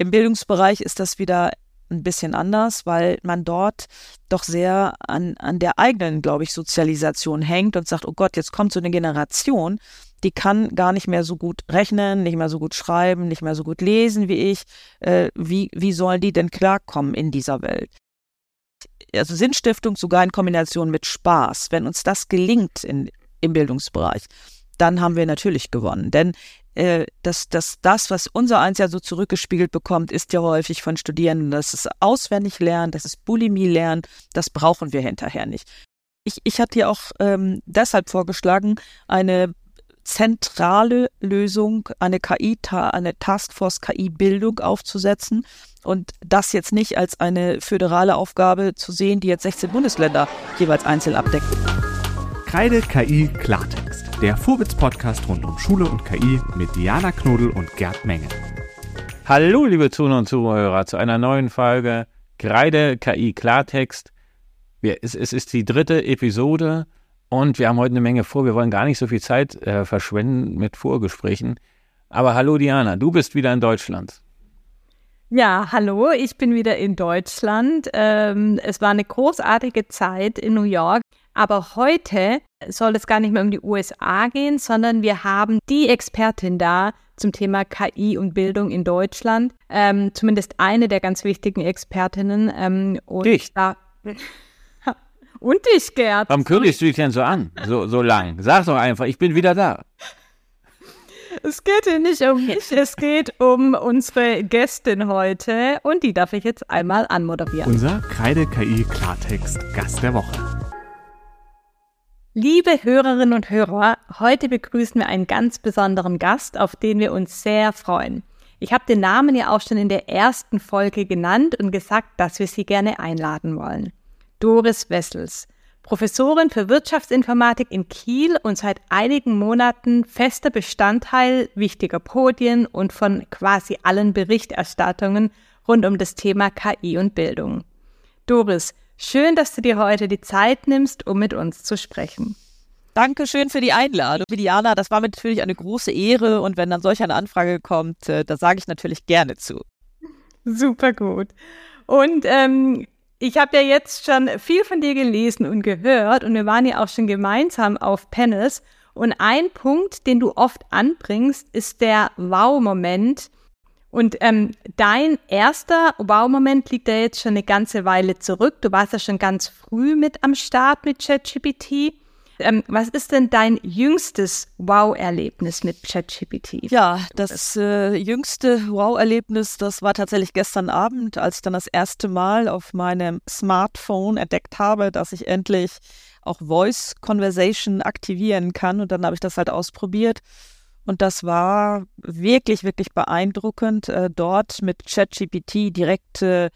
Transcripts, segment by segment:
Im Bildungsbereich ist das wieder ein bisschen anders, weil man dort doch sehr an, an der eigenen, glaube ich, Sozialisation hängt und sagt, oh Gott, jetzt kommt so eine Generation, die kann gar nicht mehr so gut rechnen, nicht mehr so gut schreiben, nicht mehr so gut lesen wie ich. Äh, wie, wie sollen die denn klarkommen in dieser Welt? Also Sinnstiftung sogar in Kombination mit Spaß. Wenn uns das gelingt in, im Bildungsbereich, dann haben wir natürlich gewonnen. Denn äh, dass, dass das, was unser Eins ja so zurückgespiegelt bekommt, ist ja häufig von Studierenden, dass es auswendig lernen, dass es Bulimie lernen, das brauchen wir hinterher nicht. Ich, ich hatte ja auch ähm, deshalb vorgeschlagen, eine zentrale Lösung, eine KI, eine Taskforce KI-Bildung aufzusetzen und das jetzt nicht als eine föderale Aufgabe zu sehen, die jetzt 16 Bundesländer jeweils einzeln abdeckt. Kreide KI Klartext, der Vorwitz-Podcast rund um Schule und KI mit Diana Knodel und Gerd Menge. Hallo, liebe Zuhörer und Zuhörer, zu einer neuen Folge Kreide KI Klartext. Es, ist die dritte Episode und wir haben heute eine Menge vor. Wir wollen gar nicht so viel Zeit äh, verschwenden mit Vorgesprächen. Aber hallo Diana, du bist wieder in Deutschland. Ja, hallo, ich bin wieder in Deutschland. Ähm, es war eine großartige Zeit in New York. Aber heute soll es gar nicht mehr um die USA gehen, sondern wir haben die Expertin da zum Thema KI und Bildung in Deutschland. Ähm, zumindest eine der ganz wichtigen Expertinnen. Ähm, und dich? Da, und dich, Gerd. Warum kündigst du dich denn so an? So, so lang. Sag doch einfach, ich bin wieder da. Es geht hier nicht um mich, es geht um unsere Gästin heute und die darf ich jetzt einmal anmoderieren. Unser Kreide-KI-Klartext-Gast der Woche. Liebe Hörerinnen und Hörer, heute begrüßen wir einen ganz besonderen Gast, auf den wir uns sehr freuen. Ich habe den Namen ja auch schon in der ersten Folge genannt und gesagt, dass wir sie gerne einladen wollen. Doris Wessels, Professorin für Wirtschaftsinformatik in Kiel und seit einigen Monaten fester Bestandteil wichtiger Podien und von quasi allen Berichterstattungen rund um das Thema KI und Bildung. Doris, Schön, dass du dir heute die Zeit nimmst, um mit uns zu sprechen. Dankeschön für die Einladung. Diana, das war mir natürlich eine große Ehre und wenn dann solch eine Anfrage kommt, äh, da sage ich natürlich gerne zu. Super gut. Und ähm, ich habe ja jetzt schon viel von dir gelesen und gehört und wir waren ja auch schon gemeinsam auf Panels. Und ein Punkt, den du oft anbringst, ist der Wow-Moment, und ähm, dein erster Wow-Moment liegt ja jetzt schon eine ganze Weile zurück. Du warst ja schon ganz früh mit am Start mit ChatGPT. Ähm, was ist denn dein jüngstes Wow-Erlebnis mit ChatGPT? Ja, das äh, jüngste Wow-Erlebnis, das war tatsächlich gestern Abend, als ich dann das erste Mal auf meinem Smartphone entdeckt habe, dass ich endlich auch Voice Conversation aktivieren kann. Und dann habe ich das halt ausprobiert und das war wirklich, wirklich beeindruckend, äh, dort mit ChatGPT direkt äh,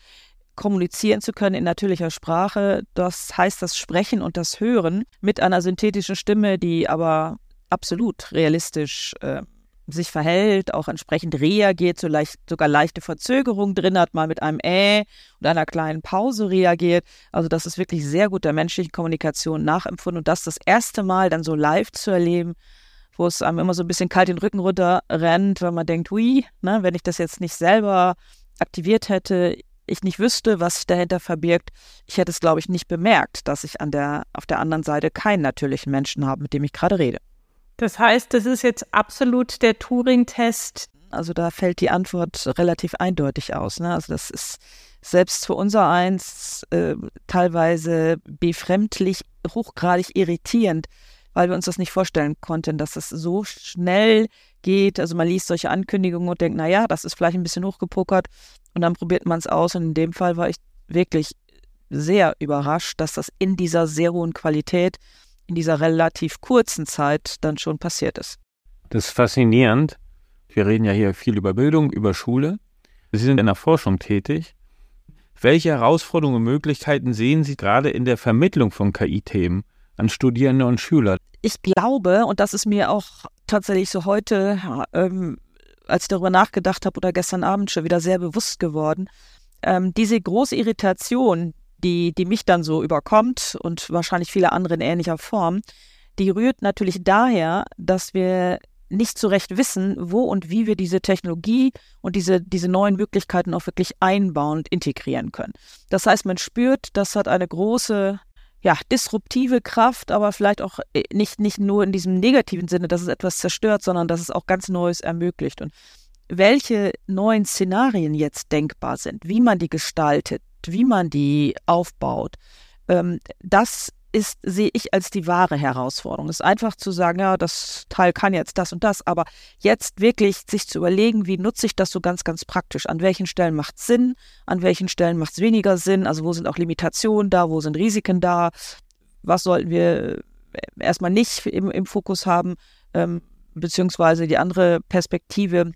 kommunizieren zu können in natürlicher Sprache. Das heißt das Sprechen und das Hören mit einer synthetischen Stimme, die aber absolut realistisch äh, sich verhält, auch entsprechend reagiert, so leicht, sogar leichte Verzögerung drin hat, mal mit einem Äh und einer kleinen Pause reagiert. Also das ist wirklich sehr gut der menschlichen Kommunikation nachempfunden und das das erste Mal dann so live zu erleben, wo es einem immer so ein bisschen kalt den Rücken runter rennt, weil man denkt, hui, ne, wenn ich das jetzt nicht selber aktiviert hätte, ich nicht wüsste, was sich dahinter verbirgt, ich hätte es, glaube ich, nicht bemerkt, dass ich an der, auf der anderen Seite keinen natürlichen Menschen habe, mit dem ich gerade rede. Das heißt, das ist jetzt absolut der Turing-Test. Also da fällt die Antwort relativ eindeutig aus. Ne? Also das ist selbst für unser Eins äh, teilweise befremdlich, hochgradig irritierend, weil wir uns das nicht vorstellen konnten, dass es so schnell geht. Also man liest solche Ankündigungen und denkt, naja, das ist vielleicht ein bisschen hochgepokert und dann probiert man es aus. Und in dem Fall war ich wirklich sehr überrascht, dass das in dieser sehr hohen Qualität, in dieser relativ kurzen Zeit dann schon passiert ist. Das ist faszinierend. Wir reden ja hier viel über Bildung, über Schule. Sie sind in der Forschung tätig. Welche Herausforderungen und Möglichkeiten sehen Sie gerade in der Vermittlung von KI-Themen? An Studierende und Schüler. Ich glaube, und das ist mir auch tatsächlich so heute, ähm, als ich darüber nachgedacht habe oder gestern Abend schon wieder sehr bewusst geworden, ähm, diese große Irritation, die, die mich dann so überkommt und wahrscheinlich viele andere in ähnlicher Form, die rührt natürlich daher, dass wir nicht so recht wissen, wo und wie wir diese Technologie und diese, diese neuen Möglichkeiten auch wirklich einbauen und integrieren können. Das heißt, man spürt, das hat eine große ja, disruptive Kraft, aber vielleicht auch äh, nicht, nicht nur in diesem negativen Sinne, dass es etwas zerstört, sondern dass es auch ganz Neues ermöglicht. Und welche neuen Szenarien jetzt denkbar sind, wie man die gestaltet, wie man die aufbaut, ähm, das ist, sehe ich als die wahre Herausforderung. Es ist einfach zu sagen, ja, das Teil kann jetzt das und das, aber jetzt wirklich sich zu überlegen, wie nutze ich das so ganz, ganz praktisch? An welchen Stellen macht es Sinn? An welchen Stellen macht es weniger Sinn? Also wo sind auch Limitationen da? Wo sind Risiken da? Was sollten wir äh, erstmal nicht im, im Fokus haben? Ähm, beziehungsweise die andere Perspektive,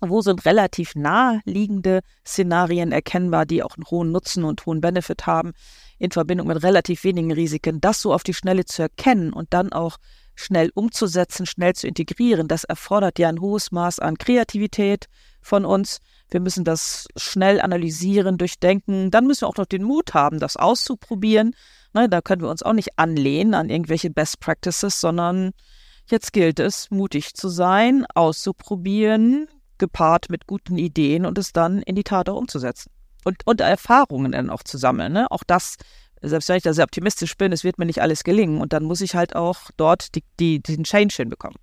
wo sind relativ naheliegende Szenarien erkennbar, die auch einen hohen Nutzen und hohen Benefit haben, in Verbindung mit relativ wenigen Risiken, das so auf die Schnelle zu erkennen und dann auch schnell umzusetzen, schnell zu integrieren, das erfordert ja ein hohes Maß an Kreativität von uns. Wir müssen das schnell analysieren, durchdenken. Dann müssen wir auch noch den Mut haben, das auszuprobieren. Ne, da können wir uns auch nicht anlehnen an irgendwelche Best Practices, sondern jetzt gilt es, mutig zu sein, auszuprobieren, gepaart mit guten Ideen und es dann in die Tat auch umzusetzen. Und, und Erfahrungen dann auch zu sammeln. Ne? Auch das, selbst wenn ich da sehr optimistisch bin, es wird mir nicht alles gelingen. Und dann muss ich halt auch dort die, die, diesen Change hinbekommen.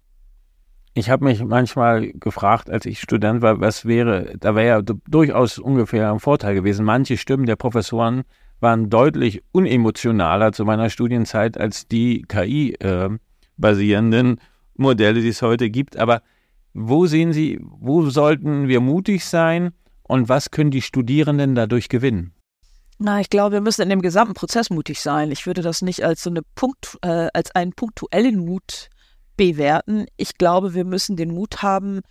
Ich habe mich manchmal gefragt, als ich Student war, was wäre, da wäre ja durchaus ungefähr ein Vorteil gewesen. Manche Stimmen der Professoren waren deutlich unemotionaler zu meiner Studienzeit als die KI-basierenden äh, Modelle, die es heute gibt. Aber wo sehen Sie, wo sollten wir mutig sein und was können die Studierenden dadurch gewinnen? Na, ich glaube, wir müssen in dem gesamten Prozess mutig sein. Ich würde das nicht als so eine Punkt, äh, als einen punktuellen Mut bewerten. Ich glaube, wir müssen den Mut haben,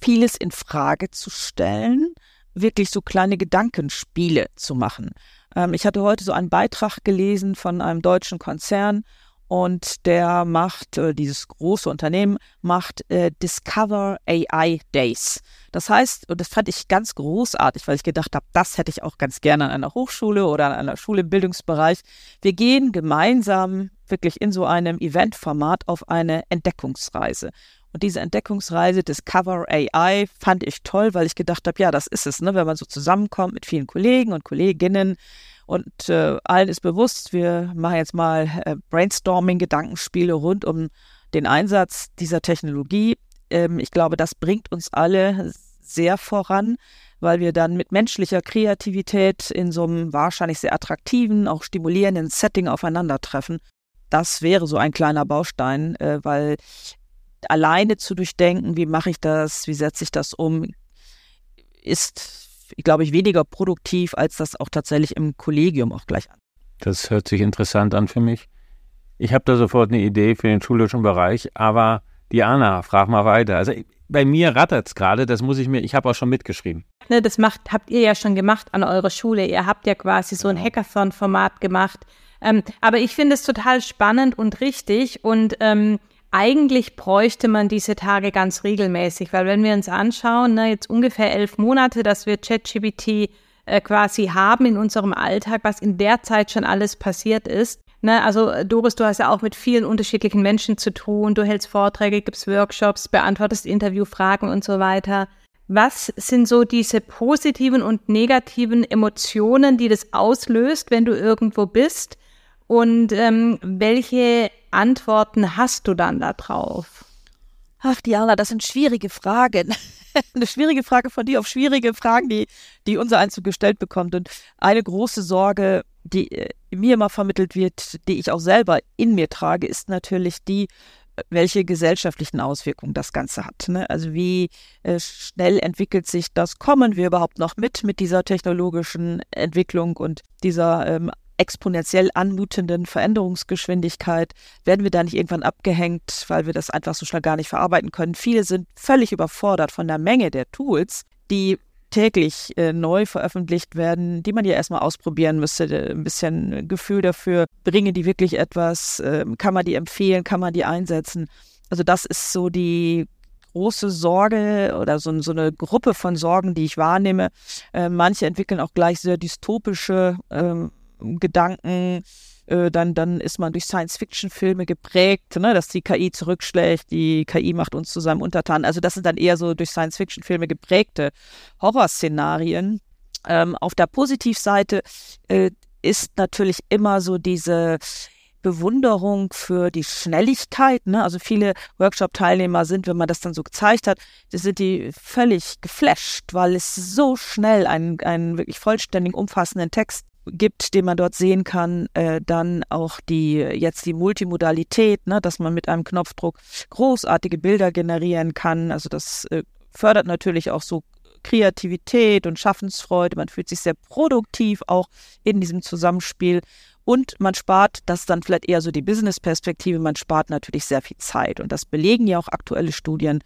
vieles in Frage zu stellen, wirklich so kleine Gedankenspiele zu machen. Ähm, ich hatte heute so einen Beitrag gelesen von einem deutschen Konzern und der macht, äh, dieses große Unternehmen macht äh, Discover AI Days. Das heißt, und das fand ich ganz großartig, weil ich gedacht habe, das hätte ich auch ganz gerne an einer Hochschule oder an einer Schule im Bildungsbereich. Wir gehen gemeinsam wirklich in so einem Eventformat auf eine Entdeckungsreise. Und diese Entdeckungsreise Discover AI fand ich toll, weil ich gedacht habe, ja, das ist es, ne? wenn man so zusammenkommt mit vielen Kollegen und Kolleginnen, und äh, allen ist bewusst, wir machen jetzt mal äh, Brainstorming, Gedankenspiele rund um den Einsatz dieser Technologie. Ähm, ich glaube, das bringt uns alle sehr voran, weil wir dann mit menschlicher Kreativität in so einem wahrscheinlich sehr attraktiven, auch stimulierenden Setting aufeinandertreffen. Das wäre so ein kleiner Baustein, äh, weil alleine zu durchdenken, wie mache ich das, wie setze ich das um, ist glaube ich, weniger produktiv, als das auch tatsächlich im Kollegium auch gleich an. Das hört sich interessant an für mich. Ich habe da sofort eine Idee für den schulischen Bereich, aber Diana, frag mal weiter. Also bei mir rattert es gerade, das muss ich mir, ich habe auch schon mitgeschrieben. Ne, das macht, habt ihr ja schon gemacht an eurer Schule. Ihr habt ja quasi so ein genau. Hackathon-Format gemacht. Ähm, aber ich finde es total spannend und richtig und ähm, eigentlich bräuchte man diese Tage ganz regelmäßig, weil wenn wir uns anschauen, ne, jetzt ungefähr elf Monate, dass wir ChatGPT äh, quasi haben in unserem Alltag, was in der Zeit schon alles passiert ist. Ne, also Doris, du hast ja auch mit vielen unterschiedlichen Menschen zu tun. Du hältst Vorträge, gibst Workshops, beantwortest Interviewfragen und so weiter. Was sind so diese positiven und negativen Emotionen, die das auslöst, wenn du irgendwo bist? Und ähm, welche Antworten hast du dann da drauf? Ach, Diana, das sind schwierige Fragen. eine schwierige Frage von dir auf schwierige Fragen, die, die unser Einzug gestellt bekommt. Und eine große Sorge, die äh, mir immer vermittelt wird, die ich auch selber in mir trage, ist natürlich die, welche gesellschaftlichen Auswirkungen das Ganze hat. Ne? Also wie äh, schnell entwickelt sich das? Kommen wir überhaupt noch mit mit dieser technologischen Entwicklung und dieser ähm, exponentiell anmutenden Veränderungsgeschwindigkeit werden wir da nicht irgendwann abgehängt, weil wir das einfach so schnell gar nicht verarbeiten können. Viele sind völlig überfordert von der Menge der Tools, die täglich äh, neu veröffentlicht werden, die man ja erstmal ausprobieren müsste, äh, ein bisschen Gefühl dafür, bringen die wirklich etwas, äh, kann man die empfehlen, kann man die einsetzen. Also das ist so die große Sorge oder so, so eine Gruppe von Sorgen, die ich wahrnehme. Äh, manche entwickeln auch gleich sehr dystopische ähm, Gedanken, äh, dann, dann ist man durch Science-Fiction-Filme geprägt, ne, dass die KI zurückschlägt, die KI macht uns zu seinem Untertan. Also das sind dann eher so durch Science-Fiction-Filme geprägte Horrorszenarien. Ähm, auf der Positivseite äh, ist natürlich immer so diese Bewunderung für die Schnelligkeit. Ne? Also viele Workshop-Teilnehmer sind, wenn man das dann so gezeigt hat, sind die völlig geflasht, weil es so schnell einen, einen wirklich vollständigen, umfassenden Text gibt, den man dort sehen kann, äh, dann auch die jetzt die Multimodalität, ne, dass man mit einem Knopfdruck großartige Bilder generieren kann. Also das äh, fördert natürlich auch so Kreativität und Schaffensfreude. Man fühlt sich sehr produktiv auch in diesem Zusammenspiel. Und man spart, das dann vielleicht eher so die Business-Perspektive, man spart natürlich sehr viel Zeit. Und das belegen ja auch aktuelle Studien,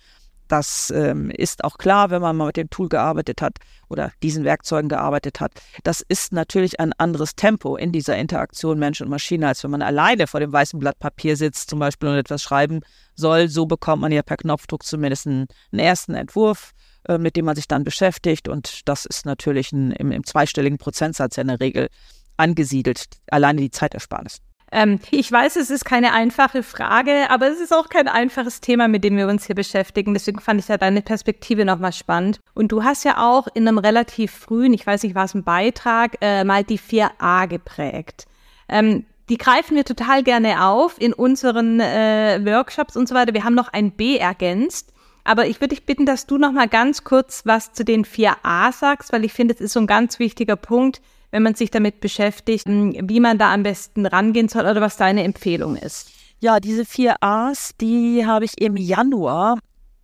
das ähm, ist auch klar, wenn man mal mit dem Tool gearbeitet hat oder diesen Werkzeugen gearbeitet hat. Das ist natürlich ein anderes Tempo in dieser Interaktion Mensch und Maschine, als wenn man alleine vor dem weißen Blatt Papier sitzt, zum Beispiel und etwas schreiben soll. So bekommt man ja per Knopfdruck zumindest einen, einen ersten Entwurf, äh, mit dem man sich dann beschäftigt. Und das ist natürlich ein, im, im zweistelligen Prozentsatz ja in der Regel angesiedelt, alleine die Zeitersparnis. Ähm, ich weiß, es ist keine einfache Frage, aber es ist auch kein einfaches Thema, mit dem wir uns hier beschäftigen. Deswegen fand ich ja deine Perspektive nochmal spannend. Und du hast ja auch in einem relativ frühen, ich weiß nicht, war es ein Beitrag, äh, mal die 4a geprägt. Ähm, die greifen wir total gerne auf in unseren äh, Workshops und so weiter. Wir haben noch ein B ergänzt. Aber ich würde dich bitten, dass du noch mal ganz kurz was zu den 4a sagst, weil ich finde, es ist so ein ganz wichtiger Punkt, wenn man sich damit beschäftigt, wie man da am besten rangehen soll oder was deine Empfehlung ist? Ja, diese vier A's, die habe ich im Januar,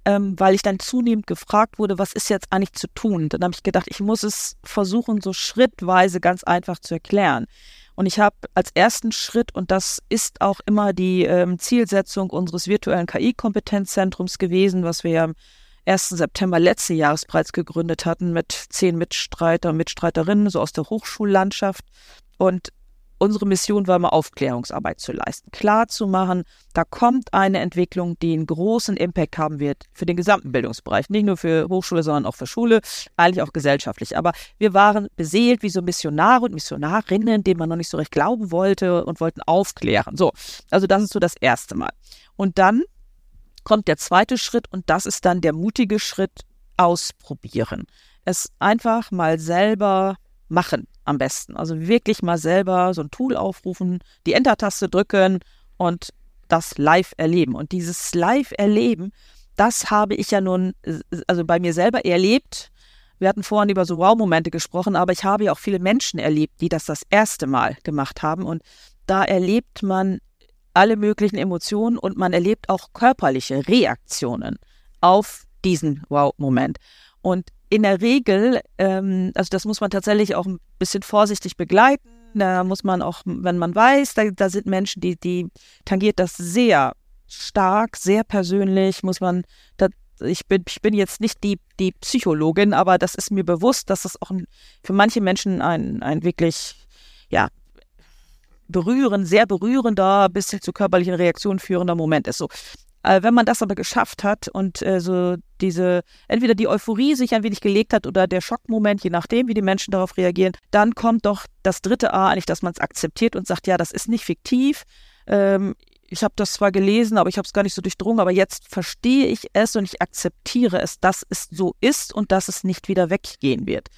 ähm, weil ich dann zunehmend gefragt wurde, was ist jetzt eigentlich zu tun? Dann habe ich gedacht, ich muss es versuchen, so schrittweise ganz einfach zu erklären. Und ich habe als ersten Schritt, und das ist auch immer die ähm, Zielsetzung unseres virtuellen KI-Kompetenzzentrums gewesen, was wir ja 1. September letzten Jahres bereits gegründet hatten mit zehn Mitstreiter und Mitstreiterinnen, so aus der Hochschullandschaft. Und unsere Mission war immer Aufklärungsarbeit zu leisten, klar zu machen, da kommt eine Entwicklung, die einen großen Impact haben wird für den gesamten Bildungsbereich, nicht nur für Hochschule, sondern auch für Schule, eigentlich auch gesellschaftlich. Aber wir waren beseelt wie so Missionare und Missionarinnen, denen man noch nicht so recht glauben wollte und wollten aufklären. So, also das ist so das erste Mal. Und dann kommt der zweite Schritt und das ist dann der mutige Schritt ausprobieren. Es einfach mal selber machen am besten. Also wirklich mal selber so ein Tool aufrufen, die Enter-Taste drücken und das live erleben. Und dieses live erleben, das habe ich ja nun, also bei mir selber erlebt. Wir hatten vorhin über so Wow-Momente gesprochen, aber ich habe ja auch viele Menschen erlebt, die das das erste Mal gemacht haben. Und da erlebt man alle möglichen Emotionen und man erlebt auch körperliche Reaktionen auf diesen Wow-Moment. Und in der Regel, ähm, also das muss man tatsächlich auch ein bisschen vorsichtig begleiten. Da muss man auch, wenn man weiß, da, da sind Menschen, die, die tangiert das sehr stark, sehr persönlich, muss man, da, ich bin, ich bin jetzt nicht die, die Psychologin, aber das ist mir bewusst, dass das auch ein, für manche Menschen ein, ein wirklich, ja, berührend, sehr berührender, bis hin zu körperlichen Reaktionen führender Moment ist. So, äh, wenn man das aber geschafft hat und äh, so diese, entweder die Euphorie sich ein wenig gelegt hat oder der Schockmoment, je nachdem, wie die Menschen darauf reagieren, dann kommt doch das dritte A eigentlich, dass man es akzeptiert und sagt, ja, das ist nicht fiktiv. Ähm, ich habe das zwar gelesen, aber ich habe es gar nicht so durchdrungen, aber jetzt verstehe ich es und ich akzeptiere es, dass es so ist und dass es nicht wieder weggehen wird.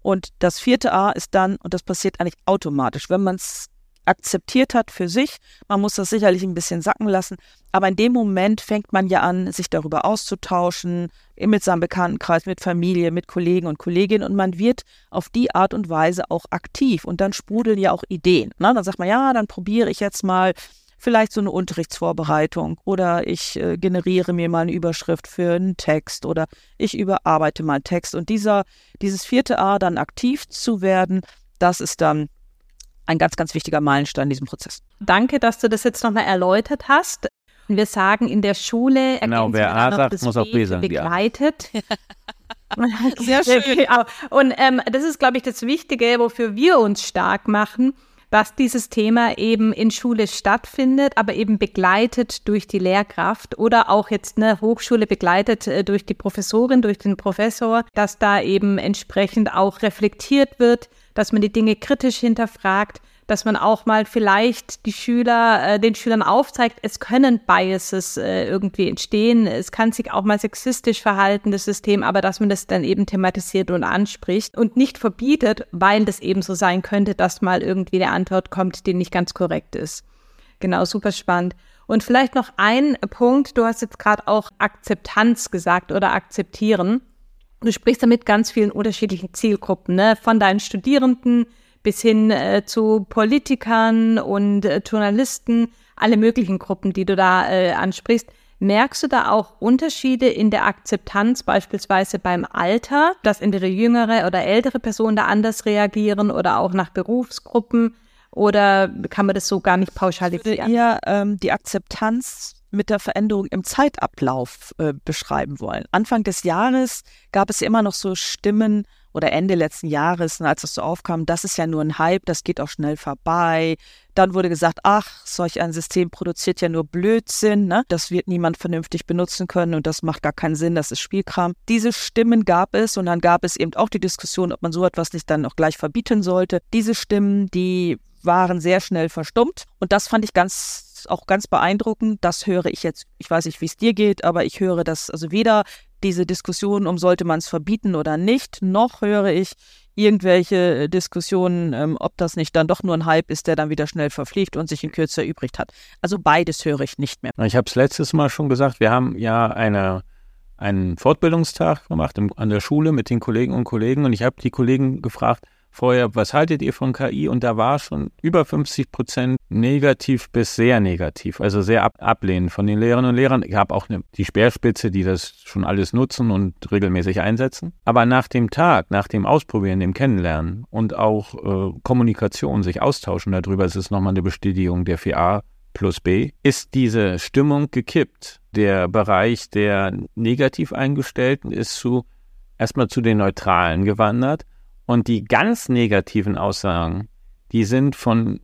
Und das vierte A ist dann, und das passiert eigentlich automatisch, wenn man es akzeptiert hat für sich. Man muss das sicherlich ein bisschen sacken lassen. Aber in dem Moment fängt man ja an, sich darüber auszutauschen, mit seinem Bekanntenkreis, mit Familie, mit Kollegen und Kolleginnen. Und man wird auf die Art und Weise auch aktiv. Und dann sprudeln ja auch Ideen. Ne? Dann sagt man, ja, dann probiere ich jetzt mal vielleicht so eine Unterrichtsvorbereitung oder ich äh, generiere mir mal eine Überschrift für einen Text oder ich überarbeite mal einen Text. Und dieser, dieses vierte A, dann aktiv zu werden, das ist dann ein ganz, ganz wichtiger Meilenstein in diesem Prozess. Danke, dass du das jetzt nochmal erläutert hast. Wir sagen in der Schule, genau, wer A sagt, muss auch B sagen. Begleitet. Ja. Sehr schön. Und ähm, das ist, glaube ich, das Wichtige, wofür wir uns stark machen, dass dieses Thema eben in Schule stattfindet, aber eben begleitet durch die Lehrkraft oder auch jetzt eine Hochschule begleitet äh, durch die Professorin, durch den Professor, dass da eben entsprechend auch reflektiert wird, dass man die Dinge kritisch hinterfragt, dass man auch mal vielleicht die Schüler, äh, den Schülern aufzeigt, es können Biases äh, irgendwie entstehen, es kann sich auch mal sexistisch verhalten, das System, aber dass man das dann eben thematisiert und anspricht und nicht verbietet, weil das eben so sein könnte, dass mal irgendwie eine Antwort kommt, die nicht ganz korrekt ist. Genau, super spannend. Und vielleicht noch ein Punkt, du hast jetzt gerade auch Akzeptanz gesagt oder akzeptieren. Du sprichst damit ganz vielen unterschiedlichen Zielgruppen, ne? von deinen Studierenden bis hin äh, zu Politikern und äh, Journalisten, alle möglichen Gruppen, die du da äh, ansprichst. Merkst du da auch Unterschiede in der Akzeptanz, beispielsweise beim Alter, dass entweder jüngere oder ältere Personen da anders reagieren oder auch nach Berufsgruppen? Oder kann man das so gar nicht pauschalisieren? Ich würde eher ähm, die Akzeptanz mit der Veränderung im Zeitablauf äh, beschreiben wollen. Anfang des Jahres gab es immer noch so Stimmen oder Ende letzten Jahres, als das so aufkam, das ist ja nur ein Hype, das geht auch schnell vorbei. Dann wurde gesagt, ach, solch ein System produziert ja nur Blödsinn, ne? das wird niemand vernünftig benutzen können und das macht gar keinen Sinn, das ist Spielkram. Diese Stimmen gab es und dann gab es eben auch die Diskussion, ob man so etwas nicht dann auch gleich verbieten sollte. Diese Stimmen, die waren sehr schnell verstummt und das fand ich ganz auch ganz beeindruckend. Das höre ich jetzt, ich weiß nicht, wie es dir geht, aber ich höre das also weder diese Diskussion um sollte man es verbieten oder nicht, noch höre ich irgendwelche Diskussionen, ähm, ob das nicht dann doch nur ein Hype ist, der dann wieder schnell verfliegt und sich in Kürze erübrigt hat. Also beides höre ich nicht mehr. Ich habe es letztes Mal schon gesagt, wir haben ja eine, einen Fortbildungstag gemacht an der Schule mit den Kollegen und Kollegen und ich habe die Kollegen gefragt, vorher, was haltet ihr von KI? Und da war schon über 50 Prozent negativ bis sehr negativ, also sehr ab ablehnend von den Lehrerinnen und Lehrern. Ich habe auch eine, die Speerspitze, die das schon alles nutzen und regelmäßig einsetzen. Aber nach dem Tag, nach dem Ausprobieren, dem Kennenlernen und auch äh, Kommunikation, sich austauschen darüber, ist es nochmal eine Bestätigung der 4a plus B, ist diese Stimmung gekippt. Der Bereich der negativ Eingestellten ist zu erstmal zu den Neutralen gewandert und die ganz negativen Aussagen, die sind von,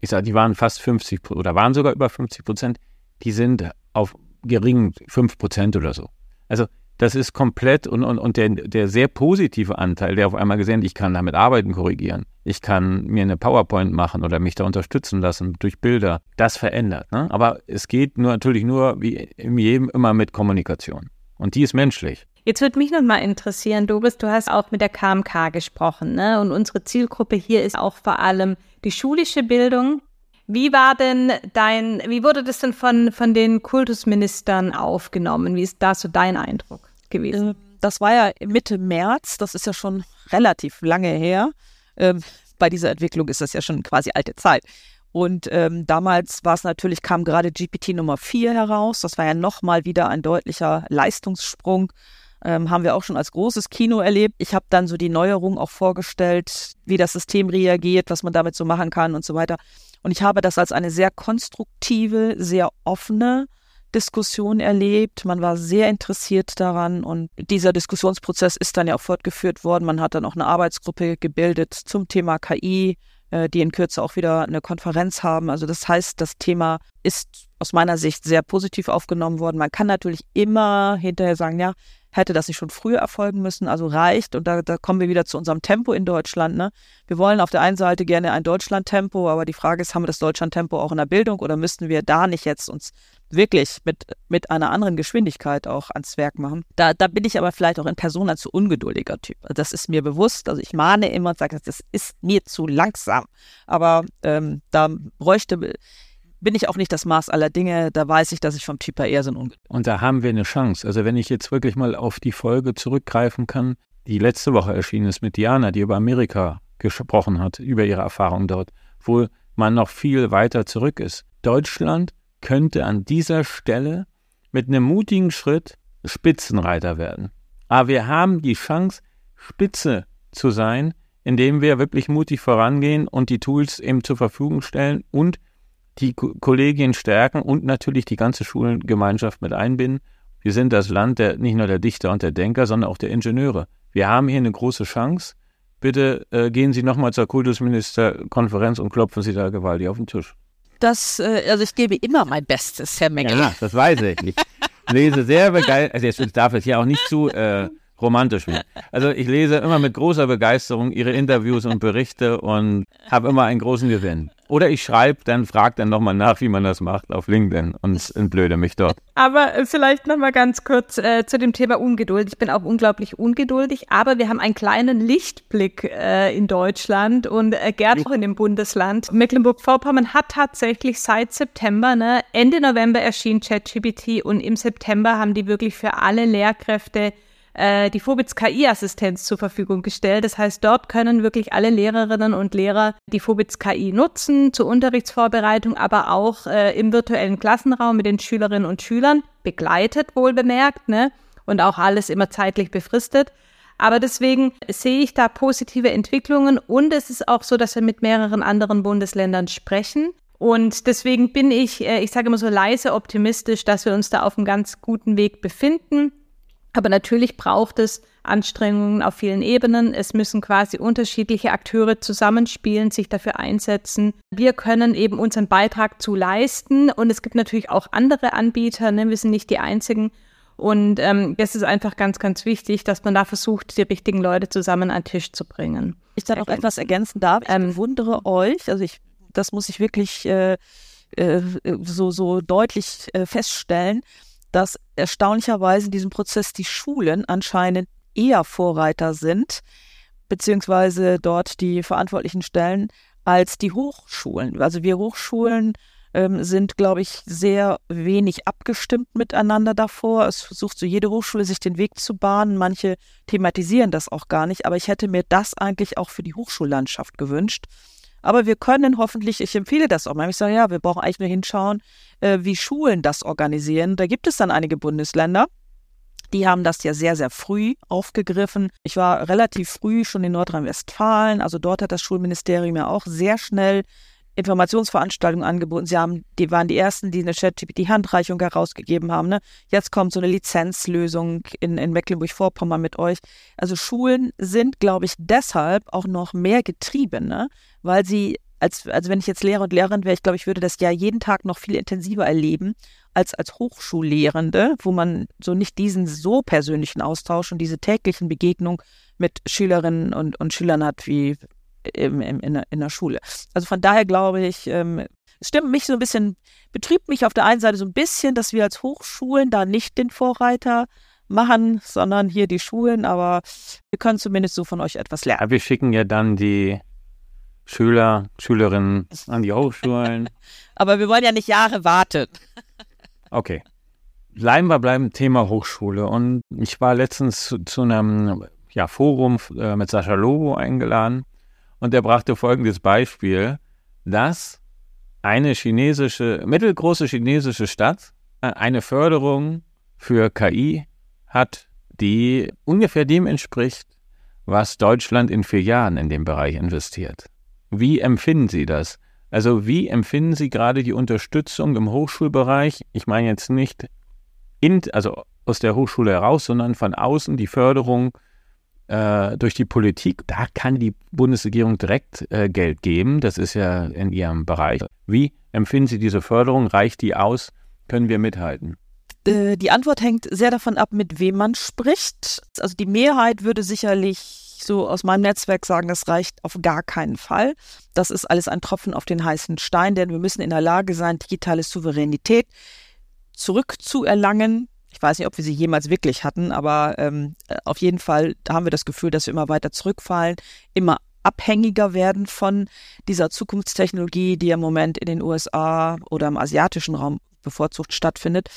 ich sage, die waren fast 50 oder waren sogar über 50 Prozent, die sind auf geringen 5 Prozent oder so. Also das ist komplett und, und, und der, der sehr positive Anteil, der auf einmal gesehen, ich kann damit Arbeiten korrigieren, ich kann mir eine PowerPoint machen oder mich da unterstützen lassen durch Bilder, das verändert. Ne? Aber es geht nur natürlich nur wie in jedem immer mit Kommunikation. Und die ist menschlich. Jetzt würde mich noch mal interessieren, Doris, du hast auch mit der KMK gesprochen, ne? Und unsere Zielgruppe hier ist auch vor allem die schulische Bildung. Wie war denn dein, wie wurde das denn von, von den Kultusministern aufgenommen? Wie ist da so dein Eindruck gewesen? Ähm, das war ja Mitte März, das ist ja schon relativ lange her. Ähm, bei dieser Entwicklung ist das ja schon quasi alte Zeit. Und ähm, damals war es natürlich, kam gerade GPT Nummer 4 heraus. Das war ja nochmal wieder ein deutlicher Leistungssprung ähm, haben wir auch schon als großes Kino erlebt. Ich habe dann so die Neuerung auch vorgestellt, wie das System reagiert, was man damit so machen kann und so weiter. Und ich habe das als eine sehr konstruktive, sehr offene Diskussion erlebt. Man war sehr interessiert daran und dieser Diskussionsprozess ist dann ja auch fortgeführt worden. Man hat dann auch eine Arbeitsgruppe gebildet zum Thema KI, äh, die in Kürze auch wieder eine Konferenz haben. Also das heißt, das Thema ist aus meiner Sicht sehr positiv aufgenommen worden. Man kann natürlich immer hinterher sagen, ja, hätte das nicht schon früher erfolgen müssen, also reicht, und da, da kommen wir wieder zu unserem Tempo in Deutschland. Ne? Wir wollen auf der einen Seite gerne ein Deutschland-Tempo, aber die Frage ist, haben wir das Deutschland-Tempo auch in der Bildung oder müssten wir da nicht jetzt uns wirklich mit, mit einer anderen Geschwindigkeit auch ans Werk machen? Da, da bin ich aber vielleicht auch in Persona zu ungeduldiger Typ. Also das ist mir bewusst. Also ich mahne immer und sage, das ist mir zu langsam. Aber ähm, da bräuchte bin ich auch nicht das Maß aller Dinge. Da weiß ich, dass ich vom Typ her eher so ein. Und da haben wir eine Chance. Also wenn ich jetzt wirklich mal auf die Folge zurückgreifen kann, die letzte Woche erschienen ist mit Diana, die über Amerika gesprochen hat, über ihre Erfahrungen dort, wo man noch viel weiter zurück ist. Deutschland könnte an dieser Stelle mit einem mutigen Schritt Spitzenreiter werden. Aber wir haben die Chance, Spitze zu sein, indem wir wirklich mutig vorangehen und die Tools eben zur Verfügung stellen und die Kollegien stärken und natürlich die ganze Schulgemeinschaft mit einbinden. Wir sind das Land der nicht nur der Dichter und der Denker, sondern auch der Ingenieure. Wir haben hier eine große Chance. Bitte äh, gehen Sie nochmal zur Kultusministerkonferenz und klopfen Sie da gewaltig auf den Tisch. Das, äh, also ich gebe immer mein Bestes, Herr Mengel. Ja, das weiß ich. Ich lese sehr begeistert, also jetzt darf es ja auch nicht zu äh, romantisch bin. Also ich lese immer mit großer Begeisterung Ihre Interviews und Berichte und habe immer einen großen Gewinn. Oder ich schreibe dann, frage dann nochmal nach, wie man das macht auf LinkedIn und entblöde mich dort. Aber äh, vielleicht nochmal ganz kurz äh, zu dem Thema Ungeduld. Ich bin auch unglaublich ungeduldig, aber wir haben einen kleinen Lichtblick äh, in Deutschland und äh, Gerd auch in dem Bundesland. Mecklenburg-Vorpommern hat tatsächlich seit September, ne, Ende November erschien ChatGPT und im September haben die wirklich für alle Lehrkräfte äh, die Vobitz KI-Assistenz zur Verfügung gestellt. Das heißt, dort können wirklich alle Lehrerinnen und Lehrer die Vobitz KI nutzen zur Unterrichtsvorbereitung, aber auch äh, im virtuellen Klassenraum mit den Schülerinnen und Schülern, begleitet wohl bemerkt, ne? Und auch alles immer zeitlich befristet. Aber deswegen sehe ich da positive Entwicklungen und es ist auch so, dass wir mit mehreren anderen Bundesländern sprechen. Und deswegen bin ich, äh, ich sage immer so leise optimistisch, dass wir uns da auf einem ganz guten Weg befinden. Aber natürlich braucht es Anstrengungen auf vielen Ebenen. Es müssen quasi unterschiedliche Akteure zusammenspielen, sich dafür einsetzen. Wir können eben unseren Beitrag zu leisten und es gibt natürlich auch andere Anbieter. Ne? Wir sind nicht die einzigen. Und ähm, das ist einfach ganz, ganz wichtig, dass man da versucht, die richtigen Leute zusammen an den Tisch zu bringen. Ich da noch etwas ergänzen darf. Ich ähm, wundere euch, also ich, das muss ich wirklich äh, äh, so, so deutlich äh, feststellen dass erstaunlicherweise in diesem Prozess die Schulen anscheinend eher Vorreiter sind, beziehungsweise dort die verantwortlichen Stellen, als die Hochschulen. Also wir Hochschulen ähm, sind, glaube ich, sehr wenig abgestimmt miteinander davor. Es versucht so jede Hochschule, sich den Weg zu bahnen. Manche thematisieren das auch gar nicht, aber ich hätte mir das eigentlich auch für die Hochschullandschaft gewünscht. Aber wir können hoffentlich, ich empfehle das auch mal, ich sage, ja, wir brauchen eigentlich nur hinschauen, äh, wie Schulen das organisieren. Da gibt es dann einige Bundesländer, die haben das ja sehr, sehr früh aufgegriffen. Ich war relativ früh schon in Nordrhein-Westfalen, also dort hat das Schulministerium ja auch sehr schnell Informationsveranstaltungen angeboten. Sie haben, die waren die ersten, die eine ChatGPT-Handreichung herausgegeben haben. Ne? Jetzt kommt so eine Lizenzlösung in, in Mecklenburg-Vorpommern mit euch. Also Schulen sind, glaube ich, deshalb auch noch mehr getrieben, ne? weil sie als, also wenn ich jetzt Lehrer und Lehrerin wäre, ich glaube, ich würde das ja jeden Tag noch viel intensiver erleben als als Hochschullehrende, wo man so nicht diesen so persönlichen Austausch und diese täglichen Begegnungen mit Schülerinnen und, und Schülern hat wie im, im, in, der, in der Schule. Also von daher glaube ich, ähm, es stimmt mich so ein bisschen, betrübt mich auf der einen Seite so ein bisschen, dass wir als Hochschulen da nicht den Vorreiter machen, sondern hier die Schulen, aber wir können zumindest so von euch etwas lernen. Ja, wir schicken ja dann die Schüler, Schülerinnen an die Hochschulen. aber wir wollen ja nicht Jahre warten. okay. Bleiben wir beim Thema Hochschule. Und ich war letztens zu, zu einem ja, Forum äh, mit Sascha Lobo eingeladen und er brachte folgendes Beispiel, dass eine chinesische, mittelgroße chinesische Stadt äh, eine Förderung für KI hat, die ungefähr dem entspricht, was Deutschland in vier Jahren in dem Bereich investiert. Wie empfinden Sie das? Also wie empfinden Sie gerade die Unterstützung im Hochschulbereich? Ich meine jetzt nicht in, also aus der Hochschule heraus, sondern von außen die Förderung äh, durch die Politik. Da kann die Bundesregierung direkt äh, Geld geben. Das ist ja in ihrem Bereich. Wie empfinden Sie diese Förderung? Reicht die aus? Können wir mithalten? Äh, die Antwort hängt sehr davon ab, mit wem man spricht. Also die Mehrheit würde sicherlich so aus meinem Netzwerk sagen, das reicht auf gar keinen Fall. Das ist alles ein Tropfen auf den heißen Stein, denn wir müssen in der Lage sein, digitale Souveränität zurückzuerlangen ich weiß nicht, ob wir sie jemals wirklich hatten, aber ähm, auf jeden Fall haben wir das Gefühl, dass wir immer weiter zurückfallen, immer abhängiger werden von dieser Zukunftstechnologie, die im Moment in den USA oder im asiatischen Raum bevorzugt stattfindet.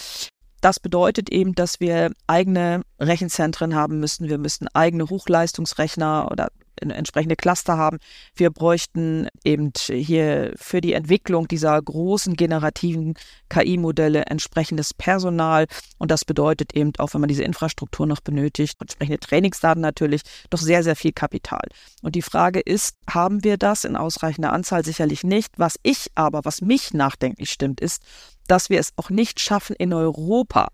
Das bedeutet eben, dass wir eigene Rechenzentren haben müssen. Wir müssen eigene Hochleistungsrechner oder entsprechende Cluster haben. Wir bräuchten eben hier für die Entwicklung dieser großen generativen KI-Modelle entsprechendes Personal. Und das bedeutet eben auch, wenn man diese Infrastruktur noch benötigt, entsprechende Trainingsdaten natürlich, doch sehr, sehr viel Kapital. Und die Frage ist, haben wir das in ausreichender Anzahl? Sicherlich nicht. Was ich aber, was mich nachdenklich stimmt, ist, dass wir es auch nicht schaffen, in Europa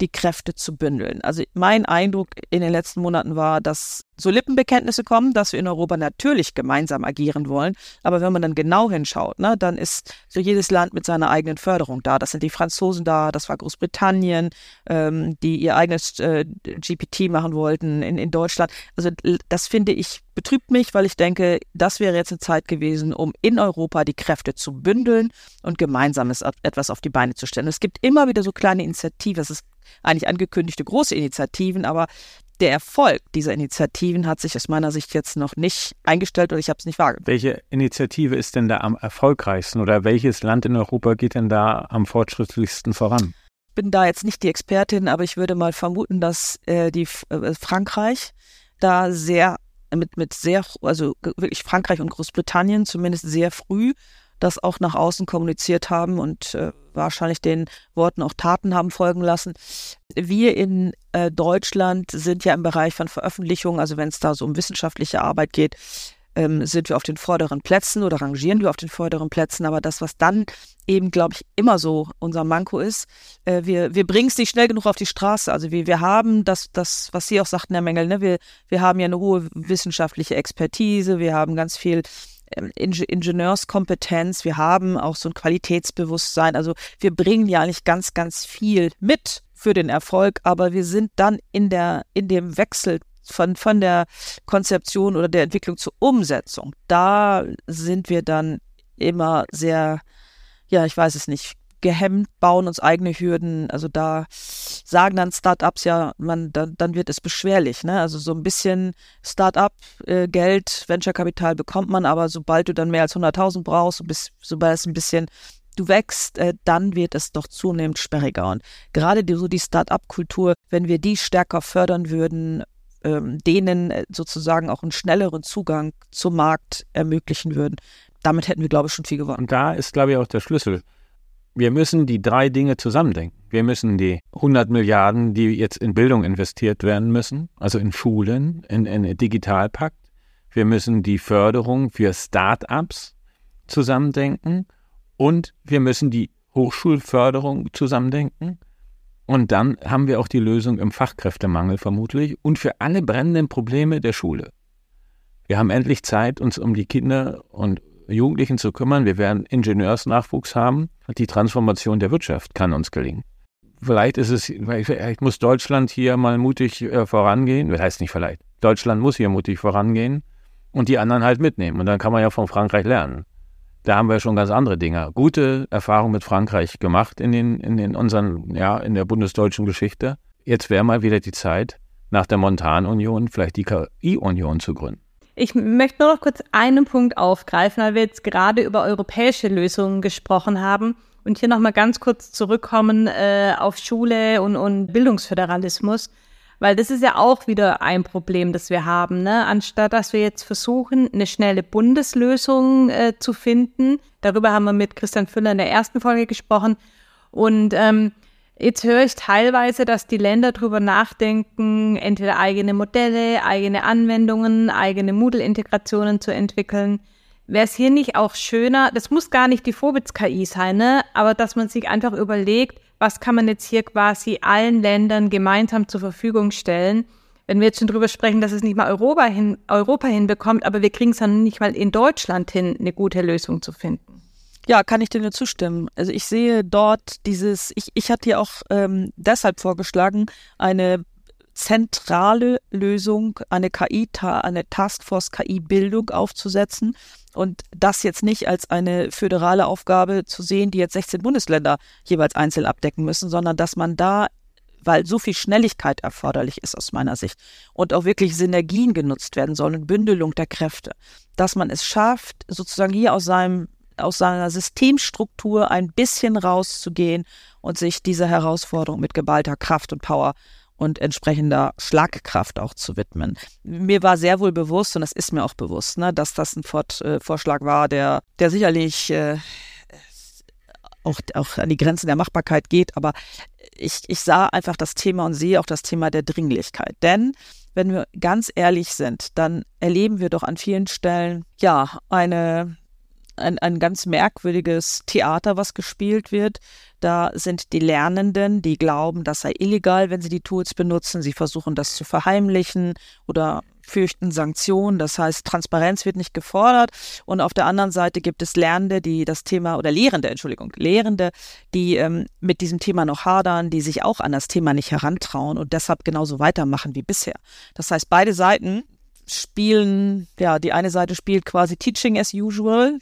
die Kräfte zu bündeln. Also mein Eindruck in den letzten Monaten war, dass so Lippenbekenntnisse kommen, dass wir in Europa natürlich gemeinsam agieren wollen. Aber wenn man dann genau hinschaut, ne, dann ist so jedes Land mit seiner eigenen Förderung da. Das sind die Franzosen da, das war Großbritannien, ähm, die ihr eigenes äh, GPT machen wollten in, in Deutschland. Also das finde ich betrübt mich, weil ich denke, das wäre jetzt eine Zeit gewesen, um in Europa die Kräfte zu bündeln und gemeinsames etwas auf die Beine zu stellen. Es gibt immer wieder so kleine Initiativen. Es ist eigentlich angekündigte große Initiativen, aber der Erfolg dieser Initiativen hat sich aus meiner Sicht jetzt noch nicht eingestellt oder ich habe es nicht wahrgenommen. Welche Initiative ist denn da am erfolgreichsten oder welches Land in Europa geht denn da am fortschrittlichsten voran? Ich bin da jetzt nicht die Expertin, aber ich würde mal vermuten, dass äh, die äh, Frankreich da sehr mit mit sehr also wirklich Frankreich und Großbritannien zumindest sehr früh das auch nach außen kommuniziert haben und äh, wahrscheinlich den Worten auch Taten haben folgen lassen. Wir in äh, Deutschland sind ja im Bereich von Veröffentlichungen, also wenn es da so um wissenschaftliche Arbeit geht, ähm, sind wir auf den vorderen Plätzen oder rangieren wir auf den vorderen Plätzen. Aber das, was dann eben, glaube ich, immer so unser Manko ist, äh, wir, wir bringen es nicht schnell genug auf die Straße. Also wir, wir haben das, das, was Sie auch sagten, Herr Mengel, ne? wir, wir haben ja eine hohe wissenschaftliche Expertise, wir haben ganz viel ähm, Ingenieurskompetenz, wir haben auch so ein Qualitätsbewusstsein. Also wir bringen ja eigentlich ganz, ganz viel mit für den Erfolg, aber wir sind dann in der, in dem Wechsel von, von der Konzeption oder der Entwicklung zur Umsetzung. Da sind wir dann immer sehr, ja, ich weiß es nicht, gehemmt, bauen uns eigene Hürden. Also da sagen dann Startups ja, man, dann, dann wird es beschwerlich. Ne? Also so ein bisschen Startup-Geld, äh, Venture-Kapital bekommt man, aber sobald du dann mehr als 100.000 brauchst, bis, sobald es ein bisschen du wächst, äh, dann wird es doch zunehmend sperriger. Und gerade die, so die Start-up-Kultur, wenn wir die stärker fördern würden, ähm, denen äh, sozusagen auch einen schnelleren Zugang zum Markt ermöglichen würden, damit hätten wir, glaube ich, schon viel gewonnen. Und da ist, glaube ich, auch der Schlüssel wir müssen die drei Dinge zusammendenken. Wir müssen die 100 Milliarden, die jetzt in Bildung investiert werden müssen, also in Schulen, in, in Digitalpakt. Wir müssen die Förderung für Start-ups zusammendenken und wir müssen die Hochschulförderung zusammendenken. Und dann haben wir auch die Lösung im Fachkräftemangel vermutlich und für alle brennenden Probleme der Schule. Wir haben endlich Zeit, uns um die Kinder und Jugendlichen zu kümmern. Wir werden Ingenieursnachwuchs haben. Die Transformation der Wirtschaft kann uns gelingen. Vielleicht ist es, vielleicht muss Deutschland hier mal mutig äh, vorangehen. Das heißt nicht vielleicht. Deutschland muss hier mutig vorangehen und die anderen halt mitnehmen. Und dann kann man ja von Frankreich lernen. Da haben wir schon ganz andere Dinge. Gute Erfahrungen mit Frankreich gemacht in den, in den unseren, ja, in der bundesdeutschen Geschichte. Jetzt wäre mal wieder die Zeit, nach der Montanunion vielleicht die KI-Union zu gründen. Ich möchte nur noch kurz einen Punkt aufgreifen, weil wir jetzt gerade über europäische Lösungen gesprochen haben und hier nochmal ganz kurz zurückkommen äh, auf Schule und, und Bildungsföderalismus, weil das ist ja auch wieder ein Problem, das wir haben. Ne? Anstatt dass wir jetzt versuchen, eine schnelle Bundeslösung äh, zu finden, darüber haben wir mit Christian Füller in der ersten Folge gesprochen und ähm, Jetzt höre ich teilweise, dass die Länder darüber nachdenken, entweder eigene Modelle, eigene Anwendungen, eigene Moodle-Integrationen zu entwickeln. Wäre es hier nicht auch schöner, das muss gar nicht die Vorwitz-KI sein, ne? aber dass man sich einfach überlegt, was kann man jetzt hier quasi allen Ländern gemeinsam zur Verfügung stellen. Wenn wir jetzt schon drüber sprechen, dass es nicht mal Europa, hin, Europa hinbekommt, aber wir kriegen es dann nicht mal in Deutschland hin, eine gute Lösung zu finden. Ja, kann ich dir nur zustimmen. Also ich sehe dort dieses, ich, ich hatte ja auch ähm, deshalb vorgeschlagen, eine zentrale Lösung, eine KI, eine Taskforce KI-Bildung aufzusetzen und das jetzt nicht als eine föderale Aufgabe zu sehen, die jetzt 16 Bundesländer jeweils einzeln abdecken müssen, sondern dass man da weil so viel Schnelligkeit erforderlich ist aus meiner Sicht und auch wirklich Synergien genutzt werden sollen, Bündelung der Kräfte, dass man es schafft, sozusagen hier aus seinem aus seiner Systemstruktur ein bisschen rauszugehen und sich dieser Herausforderung mit geballter Kraft und Power und entsprechender Schlagkraft auch zu widmen. Mir war sehr wohl bewusst, und das ist mir auch bewusst, ne, dass das ein Fort, äh, Vorschlag war, der, der sicherlich äh, auch, auch an die Grenzen der Machbarkeit geht, aber ich, ich sah einfach das Thema und sehe auch das Thema der Dringlichkeit. Denn wenn wir ganz ehrlich sind, dann erleben wir doch an vielen Stellen ja eine ein, ein ganz merkwürdiges Theater, was gespielt wird. Da sind die Lernenden, die glauben, das sei illegal, wenn sie die Tools benutzen. Sie versuchen das zu verheimlichen oder fürchten Sanktionen. Das heißt, Transparenz wird nicht gefordert. Und auf der anderen Seite gibt es Lernende, die das Thema, oder Lehrende, Entschuldigung, Lehrende, die ähm, mit diesem Thema noch hadern, die sich auch an das Thema nicht herantrauen und deshalb genauso weitermachen wie bisher. Das heißt, beide Seiten spielen, ja, die eine Seite spielt quasi Teaching as usual,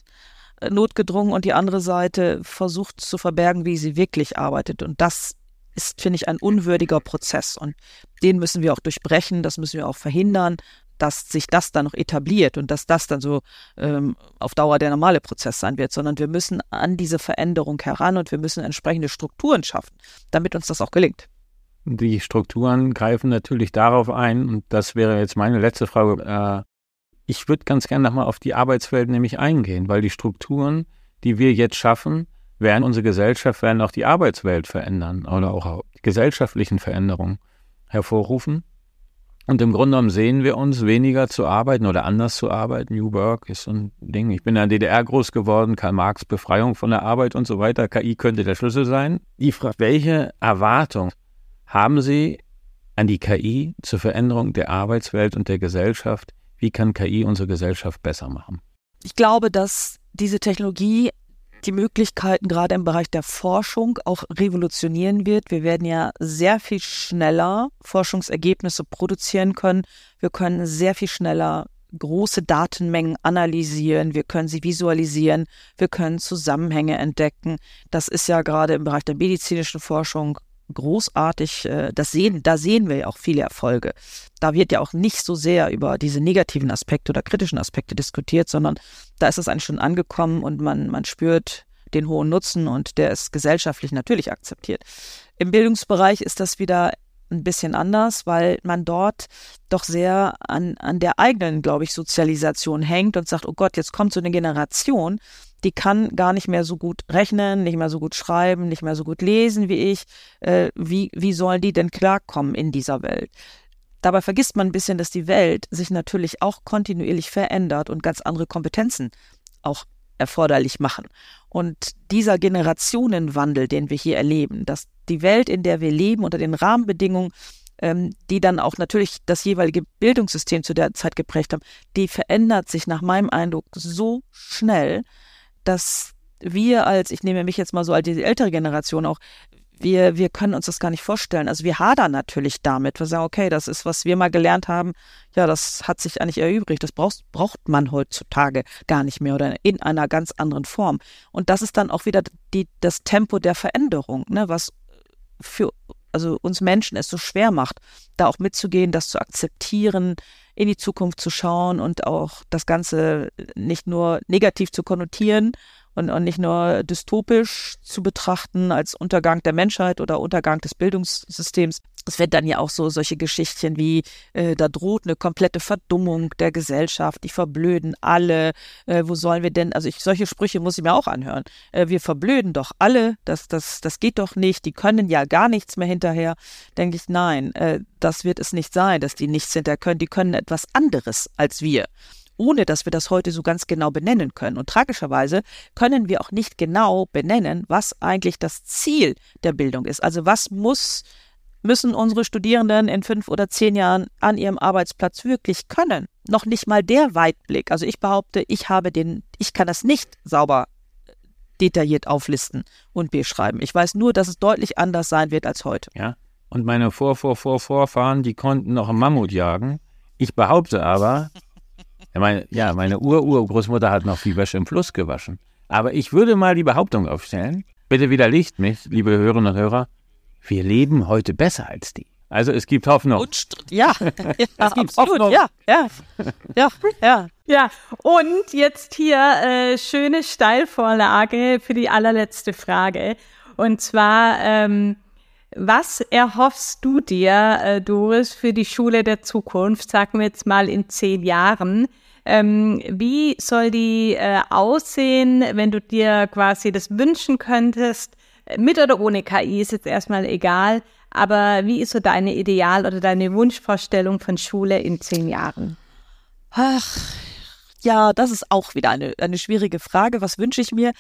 notgedrungen, und die andere Seite versucht zu verbergen, wie sie wirklich arbeitet. Und das ist, finde ich, ein unwürdiger Prozess. Und den müssen wir auch durchbrechen, das müssen wir auch verhindern, dass sich das dann noch etabliert und dass das dann so ähm, auf Dauer der normale Prozess sein wird, sondern wir müssen an diese Veränderung heran und wir müssen entsprechende Strukturen schaffen, damit uns das auch gelingt. Die Strukturen greifen natürlich darauf ein, und das wäre jetzt meine letzte Frage. Äh, ich würde ganz gerne nochmal auf die Arbeitswelt nämlich eingehen, weil die Strukturen, die wir jetzt schaffen, werden unsere Gesellschaft, werden auch die Arbeitswelt verändern oder auch gesellschaftlichen Veränderungen hervorrufen. Und im Grunde genommen sehen wir uns, weniger zu arbeiten oder anders zu arbeiten. New Work ist so ein Ding. Ich bin in der DDR groß geworden, Karl Marx Befreiung von der Arbeit und so weiter. KI könnte der Schlüssel sein. Die Frage, welche Erwartung haben Sie an die KI zur Veränderung der Arbeitswelt und der Gesellschaft? Wie kann KI unsere Gesellschaft besser machen? Ich glaube, dass diese Technologie die Möglichkeiten gerade im Bereich der Forschung auch revolutionieren wird. Wir werden ja sehr viel schneller Forschungsergebnisse produzieren können. Wir können sehr viel schneller große Datenmengen analysieren, wir können sie visualisieren, wir können Zusammenhänge entdecken. Das ist ja gerade im Bereich der medizinischen Forschung großartig. Äh, das sehen, da sehen wir ja auch viele Erfolge. Da wird ja auch nicht so sehr über diese negativen Aspekte oder kritischen Aspekte diskutiert, sondern da ist es eigentlich schon angekommen und man, man spürt den hohen Nutzen und der ist gesellschaftlich natürlich akzeptiert. Im Bildungsbereich ist das wieder ein bisschen anders, weil man dort doch sehr an, an der eigenen, glaube ich, Sozialisation hängt und sagt, oh Gott, jetzt kommt so eine Generation, die kann gar nicht mehr so gut rechnen, nicht mehr so gut schreiben, nicht mehr so gut lesen wie ich. Äh, wie, wie sollen die denn klarkommen in dieser Welt? Dabei vergisst man ein bisschen, dass die Welt sich natürlich auch kontinuierlich verändert und ganz andere Kompetenzen auch erforderlich machen. Und dieser Generationenwandel, den wir hier erleben, dass die Welt, in der wir leben, unter den Rahmenbedingungen, ähm, die dann auch natürlich das jeweilige Bildungssystem zu der Zeit geprägt haben, die verändert sich nach meinem Eindruck so schnell, dass wir als, ich nehme mich jetzt mal so als die ältere Generation auch, wir, wir können uns das gar nicht vorstellen. Also wir hadern natürlich damit. Wir sagen, okay, das ist, was wir mal gelernt haben. Ja, das hat sich eigentlich erübrigt. Das brauchst, braucht man heutzutage gar nicht mehr oder in einer ganz anderen Form. Und das ist dann auch wieder die, das Tempo der Veränderung, ne, was für also uns Menschen es so schwer macht, da auch mitzugehen, das zu akzeptieren, in die Zukunft zu schauen und auch das Ganze nicht nur negativ zu konnotieren und, und nicht nur dystopisch zu betrachten als Untergang der Menschheit oder Untergang des Bildungssystems. Es wird dann ja auch so solche Geschichten wie, äh, da droht eine komplette Verdummung der Gesellschaft, die verblöden alle, äh, wo sollen wir denn, also ich, solche Sprüche muss ich mir auch anhören. Äh, wir verblöden doch alle, das, das, das geht doch nicht, die können ja gar nichts mehr hinterher. Denke ich, nein, äh, das wird es nicht sein, dass die nichts hinterher können, die können etwas anderes als wir ohne dass wir das heute so ganz genau benennen können. Und tragischerweise können wir auch nicht genau benennen, was eigentlich das Ziel der Bildung ist. Also was muss, müssen unsere Studierenden in fünf oder zehn Jahren an ihrem Arbeitsplatz wirklich können? Noch nicht mal der Weitblick. Also ich behaupte, ich habe den, ich kann das nicht sauber detailliert auflisten und beschreiben. Ich weiß nur, dass es deutlich anders sein wird als heute. Ja. Und meine Vor, Vor, Vor, Vorfahren, die konnten noch einen Mammut jagen. Ich behaupte aber, ja, meine, ja, meine Ur-Urgroßmutter hat noch viel Wäsche im Fluss gewaschen. Aber ich würde mal die Behauptung aufstellen, bitte widerlegt mich, liebe Hörerinnen und Hörer, wir leben heute besser als die. Also es gibt Hoffnung. Und, ja, ja es gibt Hoffnung. Ja, ja, ja, ja. Ja, und jetzt hier äh, schöne Steilvorlage für die allerletzte Frage. Und zwar, ähm, was erhoffst du dir, äh, Doris, für die Schule der Zukunft, sagen wir jetzt mal in zehn Jahren? Ähm, wie soll die äh, aussehen, wenn du dir quasi das wünschen könntest? Mit oder ohne KI ist jetzt erstmal egal. Aber wie ist so deine Ideal- oder deine Wunschvorstellung von Schule in zehn Jahren? Ach, Ja, das ist auch wieder eine, eine schwierige Frage. Was wünsche ich mir?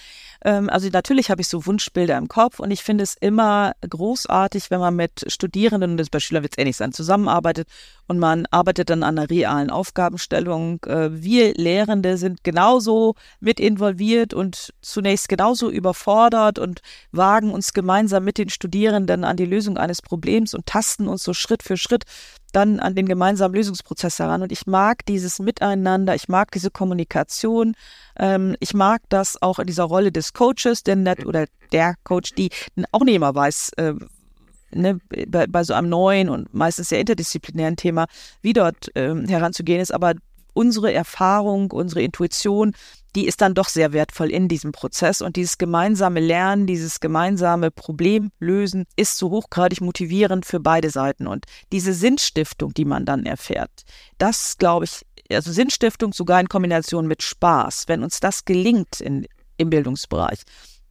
Ähm, also natürlich habe ich so Wunschbilder im Kopf und ich finde es immer großartig, wenn man mit Studierenden, und das bei Schülern wird es ähnlich sein, zusammenarbeitet und man arbeitet dann an einer realen Aufgabenstellung. Äh, wir Lehrende sind genauso mit involviert und zunächst genauso überfordert und wagen uns gemeinsam mit den Studierenden an die Lösung eines Problems und tasten uns so Schritt für Schritt dann an den gemeinsamen Lösungsprozess heran. Und ich mag dieses Miteinander, ich mag diese Kommunikation, ähm, ich mag das auch in dieser Rolle des Coaches, denn der, oder der Coach, die auch nicht immer weiß, äh, ne, bei, bei, so einem neuen und meistens sehr interdisziplinären Thema, wie dort ähm, heranzugehen ist, aber unsere Erfahrung, unsere Intuition, die ist dann doch sehr wertvoll in diesem Prozess. Und dieses gemeinsame Lernen, dieses gemeinsame Problemlösen ist so hochgradig motivierend für beide Seiten. Und diese Sinnstiftung, die man dann erfährt, das glaube ich, also Sinnstiftung sogar in Kombination mit Spaß, wenn uns das gelingt in, im Bildungsbereich,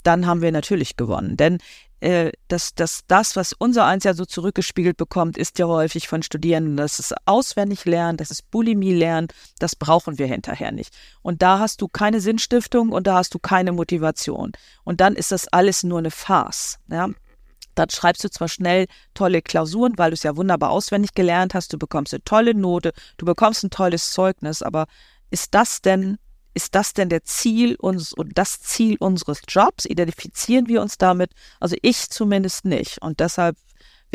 dann haben wir natürlich gewonnen. Denn äh, dass, dass das, was unser Eins ja so zurückgespiegelt bekommt, ist ja häufig von Studierenden, dass es auswendig lernen, das ist Bulimie lernen, das brauchen wir hinterher nicht. Und da hast du keine Sinnstiftung und da hast du keine Motivation. Und dann ist das alles nur eine Farce. Ja? Dann schreibst du zwar schnell tolle Klausuren, weil du es ja wunderbar auswendig gelernt hast, du bekommst eine tolle Note, du bekommst ein tolles Zeugnis, aber ist das denn ist das denn der Ziel uns und das Ziel unseres Jobs? Identifizieren wir uns damit? Also ich zumindest nicht. Und deshalb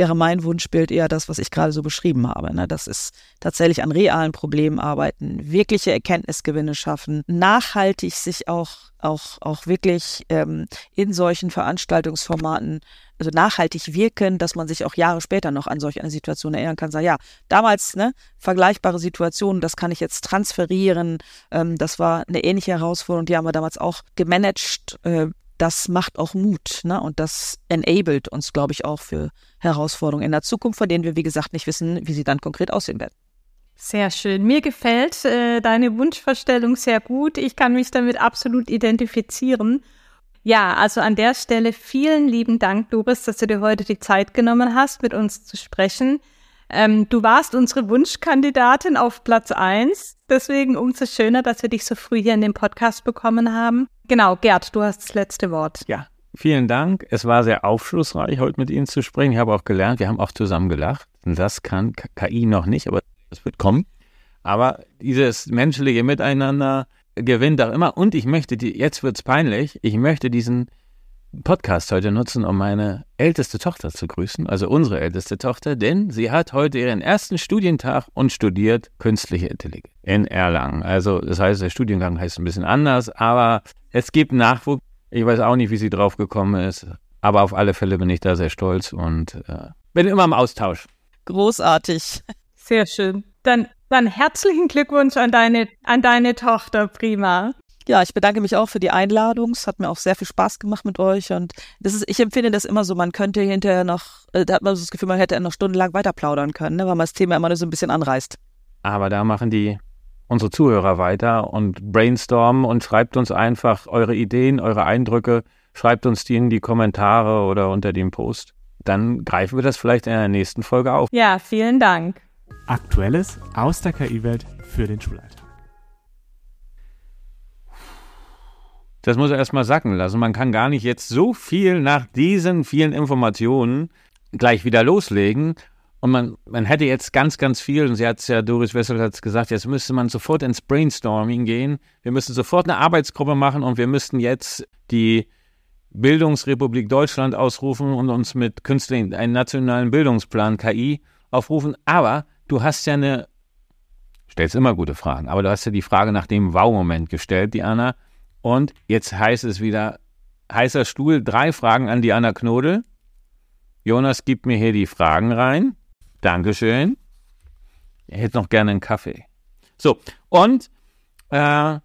wäre mein Wunschbild eher das, was ich gerade so beschrieben habe. Ne? Das ist tatsächlich an realen Problemen arbeiten, wirkliche Erkenntnisgewinne schaffen, nachhaltig sich auch, auch, auch wirklich ähm, in solchen Veranstaltungsformaten also nachhaltig wirken, dass man sich auch Jahre später noch an solch eine Situation erinnern kann. Sagen, ja, damals ne, vergleichbare Situationen, das kann ich jetzt transferieren. Ähm, das war eine ähnliche Herausforderung, die haben wir damals auch gemanagt. Äh, das macht auch Mut ne? und das enabled uns, glaube ich, auch für Herausforderungen in der Zukunft, von denen wir, wie gesagt, nicht wissen, wie sie dann konkret aussehen werden. Sehr schön. Mir gefällt äh, deine Wunschvorstellung sehr gut. Ich kann mich damit absolut identifizieren. Ja, also an der Stelle vielen lieben Dank, Doris, dass du dir heute die Zeit genommen hast, mit uns zu sprechen. Ähm, du warst unsere Wunschkandidatin auf Platz eins. Deswegen umso schöner, dass wir dich so früh hier in den Podcast bekommen haben. Genau, Gerd, du hast das letzte Wort. Ja, vielen Dank. Es war sehr aufschlussreich, heute mit Ihnen zu sprechen. Ich habe auch gelernt, wir haben auch zusammen gelacht. Das kann KI noch nicht, aber es wird kommen. Aber dieses menschliche Miteinander gewinnt auch immer. Und ich möchte, die, jetzt wird es peinlich, ich möchte diesen Podcast heute nutzen, um meine älteste Tochter zu grüßen, also unsere älteste Tochter, denn sie hat heute ihren ersten Studientag und studiert künstliche Intelligenz in Erlangen. Also das heißt, der Studiengang heißt ein bisschen anders, aber es gibt Nachwuchs. Ich weiß auch nicht, wie sie drauf gekommen ist, aber auf alle Fälle bin ich da sehr stolz und äh, bin immer im Austausch. Großartig. Sehr schön. Dann, dann herzlichen Glückwunsch an deine, an deine Tochter, prima. Ja, ich bedanke mich auch für die Einladung. Es hat mir auch sehr viel Spaß gemacht mit euch. Und das ist, ich empfinde das immer so, man könnte hinterher noch, äh, da hat man so das Gefühl, man hätte noch stundenlang weiter plaudern können, ne, weil man das Thema immer nur so ein bisschen anreißt. Aber da machen die unsere Zuhörer weiter und brainstormen und schreibt uns einfach eure Ideen, eure Eindrücke, schreibt uns die in die Kommentare oder unter dem Post. Dann greifen wir das vielleicht in der nächsten Folge auf. Ja, vielen Dank. Aktuelles aus der KI-Welt für den Schulalltag. Das muss er erstmal sacken lassen. Man kann gar nicht jetzt so viel nach diesen vielen Informationen gleich wieder loslegen. Und man, man hätte jetzt ganz, ganz viel, und sie hat es ja, Doris Wessel hat es gesagt, jetzt müsste man sofort ins Brainstorming gehen. Wir müssen sofort eine Arbeitsgruppe machen und wir müssten jetzt die Bildungsrepublik Deutschland ausrufen und uns mit Künstlern einen nationalen Bildungsplan KI aufrufen. Aber du hast ja eine, stellst immer gute Fragen, aber du hast ja die Frage nach dem Wow-Moment gestellt, Diana. Und jetzt heißt es wieder, heißer Stuhl, drei Fragen an Diana Knodel. Jonas gibt mir hier die Fragen rein. Dankeschön. Er hätte noch gerne einen Kaffee. So, und äh,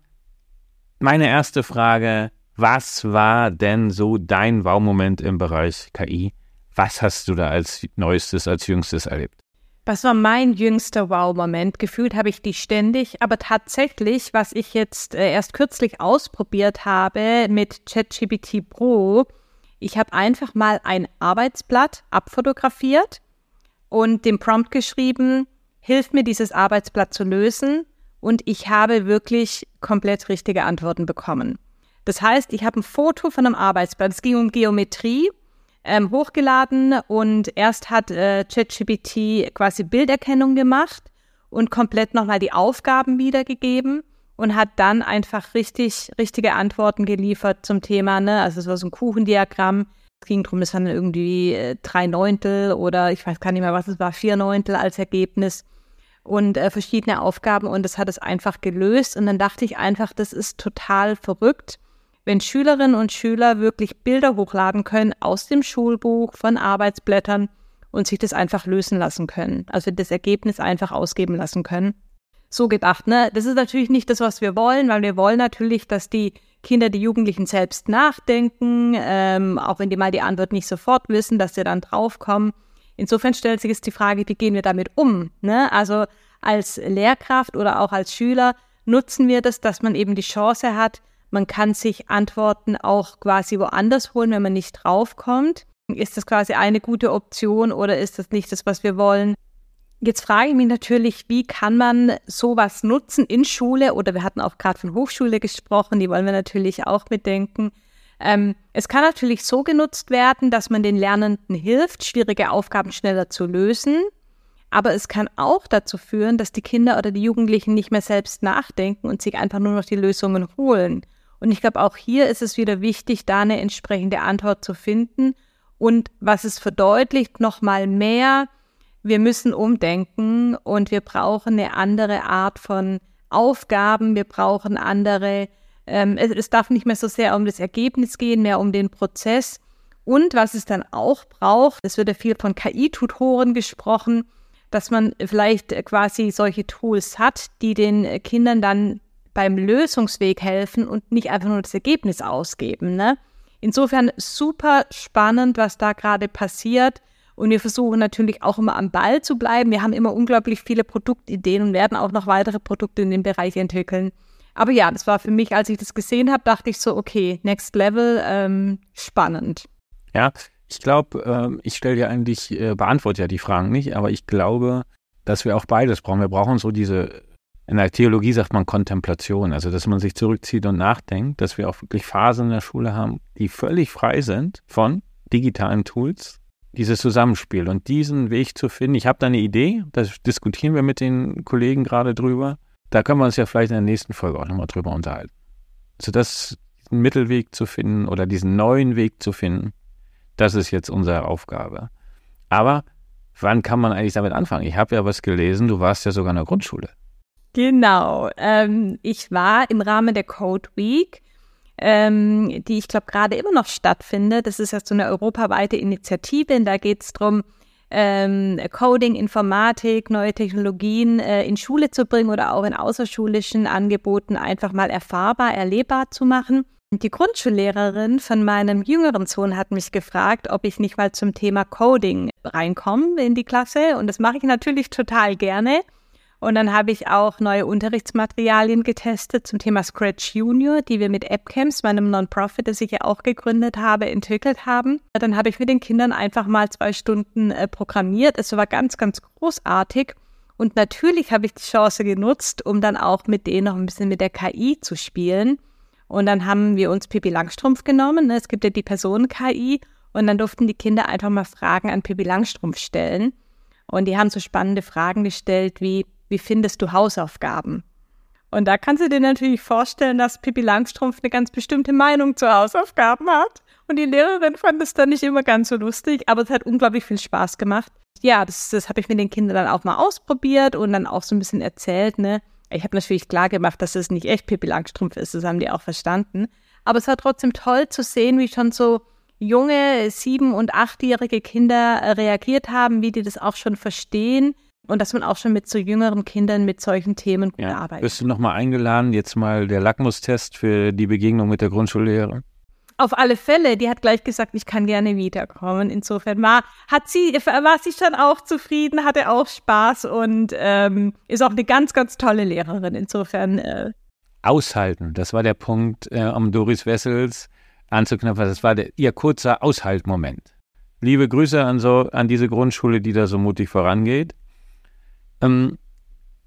meine erste Frage, was war denn so dein Wow-Moment im Bereich KI? Was hast du da als Neuestes, als Jüngstes erlebt? Was war mein jüngster Wow-Moment? Gefühlt habe ich die ständig, aber tatsächlich, was ich jetzt äh, erst kürzlich ausprobiert habe mit ChatGPT Pro, ich habe einfach mal ein Arbeitsblatt abfotografiert und dem Prompt geschrieben, hilf mir dieses Arbeitsblatt zu lösen und ich habe wirklich komplett richtige Antworten bekommen. Das heißt, ich habe ein Foto von einem Arbeitsblatt, es ging um Geometrie, ähm, hochgeladen und erst hat äh, ChatGPT quasi Bilderkennung gemacht und komplett nochmal die Aufgaben wiedergegeben und hat dann einfach richtig, richtige Antworten geliefert zum Thema, ne? Also es war so ein Kuchendiagramm. Es ging darum, es waren irgendwie äh, drei Neuntel oder ich weiß gar nicht mehr, was es war, vier Neuntel als Ergebnis und äh, verschiedene Aufgaben und das hat es einfach gelöst. Und dann dachte ich einfach, das ist total verrückt, wenn Schülerinnen und Schüler wirklich Bilder hochladen können aus dem Schulbuch, von Arbeitsblättern und sich das einfach lösen lassen können. Also das Ergebnis einfach ausgeben lassen können. So gedacht, ne? Das ist natürlich nicht das, was wir wollen, weil wir wollen natürlich, dass die Kinder, die Jugendlichen selbst nachdenken, ähm, auch wenn die mal die Antwort nicht sofort wissen, dass sie dann draufkommen. Insofern stellt sich jetzt die Frage, wie gehen wir damit um? Ne? Also als Lehrkraft oder auch als Schüler nutzen wir das, dass man eben die Chance hat, man kann sich Antworten auch quasi woanders holen, wenn man nicht draufkommt. Ist das quasi eine gute Option oder ist das nicht das, was wir wollen? Jetzt frage ich mich natürlich, wie kann man sowas nutzen in Schule oder wir hatten auch gerade von Hochschule gesprochen, die wollen wir natürlich auch mitdenken. Ähm, es kann natürlich so genutzt werden, dass man den Lernenden hilft, schwierige Aufgaben schneller zu lösen. Aber es kann auch dazu führen, dass die Kinder oder die Jugendlichen nicht mehr selbst nachdenken und sich einfach nur noch die Lösungen holen. Und ich glaube, auch hier ist es wieder wichtig, da eine entsprechende Antwort zu finden. Und was es verdeutlicht, nochmal mehr, wir müssen umdenken und wir brauchen eine andere Art von Aufgaben, wir brauchen andere ähm, es, es darf nicht mehr so sehr um das Ergebnis gehen, mehr um den Prozess. Und was es dann auch braucht, es wird ja viel von KI-Tutoren gesprochen, dass man vielleicht quasi solche Tools hat, die den Kindern dann beim Lösungsweg helfen und nicht einfach nur das Ergebnis ausgeben. Ne? Insofern super spannend, was da gerade passiert. Und wir versuchen natürlich auch immer am Ball zu bleiben. Wir haben immer unglaublich viele Produktideen und werden auch noch weitere Produkte in dem Bereich entwickeln. Aber ja, das war für mich, als ich das gesehen habe, dachte ich so, okay, next level, ähm, spannend. Ja, ich glaube, äh, ich stelle dir eigentlich, äh, beantworte ja die Fragen nicht, aber ich glaube, dass wir auch beides brauchen. Wir brauchen so diese, in der Theologie sagt man Kontemplation, also dass man sich zurückzieht und nachdenkt, dass wir auch wirklich Phasen in der Schule haben, die völlig frei sind von digitalen Tools, dieses Zusammenspiel und diesen Weg zu finden. Ich habe da eine Idee, da diskutieren wir mit den Kollegen gerade drüber. Da können wir uns ja vielleicht in der nächsten Folge auch nochmal drüber unterhalten. Also das, diesen Mittelweg zu finden oder diesen neuen Weg zu finden, das ist jetzt unsere Aufgabe. Aber wann kann man eigentlich damit anfangen? Ich habe ja was gelesen, du warst ja sogar in der Grundschule. Genau. Ähm, ich war im Rahmen der Code Week, ähm, die ich glaube gerade immer noch stattfindet. Das ist ja so eine europaweite Initiative. Und da geht es darum, ähm, Coding, Informatik, neue Technologien äh, in Schule zu bringen oder auch in außerschulischen Angeboten einfach mal erfahrbar, erlebbar zu machen. Die Grundschullehrerin von meinem jüngeren Sohn hat mich gefragt, ob ich nicht mal zum Thema Coding reinkomme in die Klasse. Und das mache ich natürlich total gerne. Und dann habe ich auch neue Unterrichtsmaterialien getestet zum Thema Scratch Junior, die wir mit AppCamps, meinem Non-Profit, das ich ja auch gegründet habe, entwickelt haben. Dann habe ich mit den Kindern einfach mal zwei Stunden äh, programmiert. Es war ganz, ganz großartig. Und natürlich habe ich die Chance genutzt, um dann auch mit denen noch ein bisschen mit der KI zu spielen. Und dann haben wir uns Pippi Langstrumpf genommen. Ne? Es gibt ja die Personen-KI. Und dann durften die Kinder einfach mal Fragen an Pippi Langstrumpf stellen. Und die haben so spannende Fragen gestellt wie, wie findest du Hausaufgaben? Und da kannst du dir natürlich vorstellen, dass Pippi Langstrumpf eine ganz bestimmte Meinung zu Hausaufgaben hat. Und die Lehrerin fand es dann nicht immer ganz so lustig, aber es hat unglaublich viel Spaß gemacht. Ja, das, das habe ich mit den Kindern dann auch mal ausprobiert und dann auch so ein bisschen erzählt. Ne? Ich habe natürlich klar gemacht, dass es nicht echt Pippi Langstrumpf ist, das haben die auch verstanden. Aber es war trotzdem toll zu sehen, wie schon so junge sieben- und achtjährige Kinder reagiert haben, wie die das auch schon verstehen und dass man auch schon mit so jüngeren Kindern mit solchen Themen gut ja. arbeitet. Bist du nochmal eingeladen, jetzt mal der Lackmustest für die Begegnung mit der Grundschullehrerin? Auf alle Fälle, die hat gleich gesagt, ich kann gerne wiederkommen. Insofern war, hat sie, war sie schon auch zufrieden, hatte auch Spaß und ähm, ist auch eine ganz, ganz tolle Lehrerin. Insofern. Äh Aushalten, das war der Punkt äh, am Doris Wessels anzuknüpfen. Das war der, ihr kurzer Aushaltmoment. Liebe Grüße an, so, an diese Grundschule, die da so mutig vorangeht. Ähm,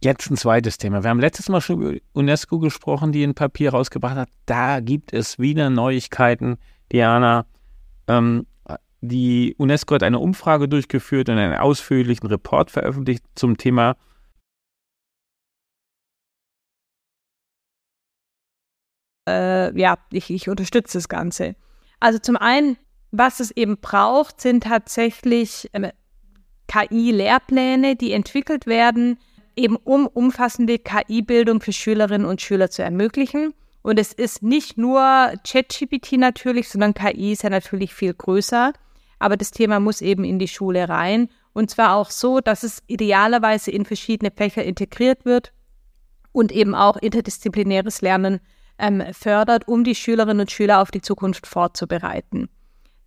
Jetzt ein zweites Thema. Wir haben letztes Mal schon über UNESCO gesprochen, die ein Papier rausgebracht hat. Da gibt es wieder Neuigkeiten. Diana, ähm, die UNESCO hat eine Umfrage durchgeführt und einen ausführlichen Report veröffentlicht zum Thema äh, ja, ich, ich unterstütze das Ganze. Also zum einen, was es eben braucht, sind tatsächlich äh, KI-Lehrpläne, die entwickelt werden, eben um umfassende KI-Bildung für Schülerinnen und Schüler zu ermöglichen. Und es ist nicht nur ChatGPT natürlich, sondern KI ist ja natürlich viel größer. Aber das Thema muss eben in die Schule rein. Und zwar auch so, dass es idealerweise in verschiedene Fächer integriert wird und eben auch interdisziplinäres Lernen ähm, fördert, um die Schülerinnen und Schüler auf die Zukunft vorzubereiten.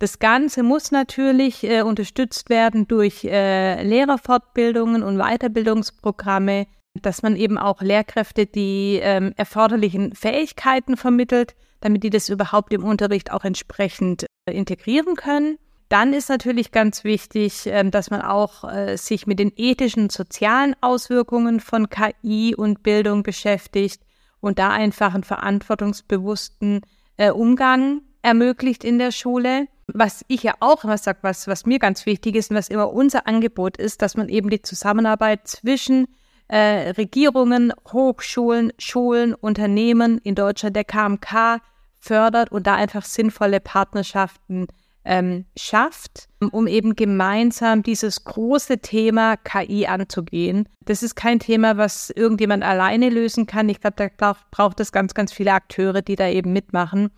Das Ganze muss natürlich äh, unterstützt werden durch äh, Lehrerfortbildungen und Weiterbildungsprogramme, dass man eben auch Lehrkräfte die ähm, erforderlichen Fähigkeiten vermittelt, damit die das überhaupt im Unterricht auch entsprechend äh, integrieren können. Dann ist natürlich ganz wichtig, ähm, dass man auch äh, sich mit den ethischen sozialen Auswirkungen von KI und Bildung beschäftigt und da einfach einen verantwortungsbewussten äh, Umgang ermöglicht in der Schule. Was ich ja auch immer sage, was, was mir ganz wichtig ist und was immer unser Angebot ist, dass man eben die Zusammenarbeit zwischen äh, Regierungen, Hochschulen, Schulen, Unternehmen in Deutschland, der KMK fördert und da einfach sinnvolle Partnerschaften ähm, schafft, um eben gemeinsam dieses große Thema KI anzugehen. Das ist kein Thema, was irgendjemand alleine lösen kann. Ich glaube, da braucht, braucht es ganz, ganz viele Akteure, die da eben mitmachen.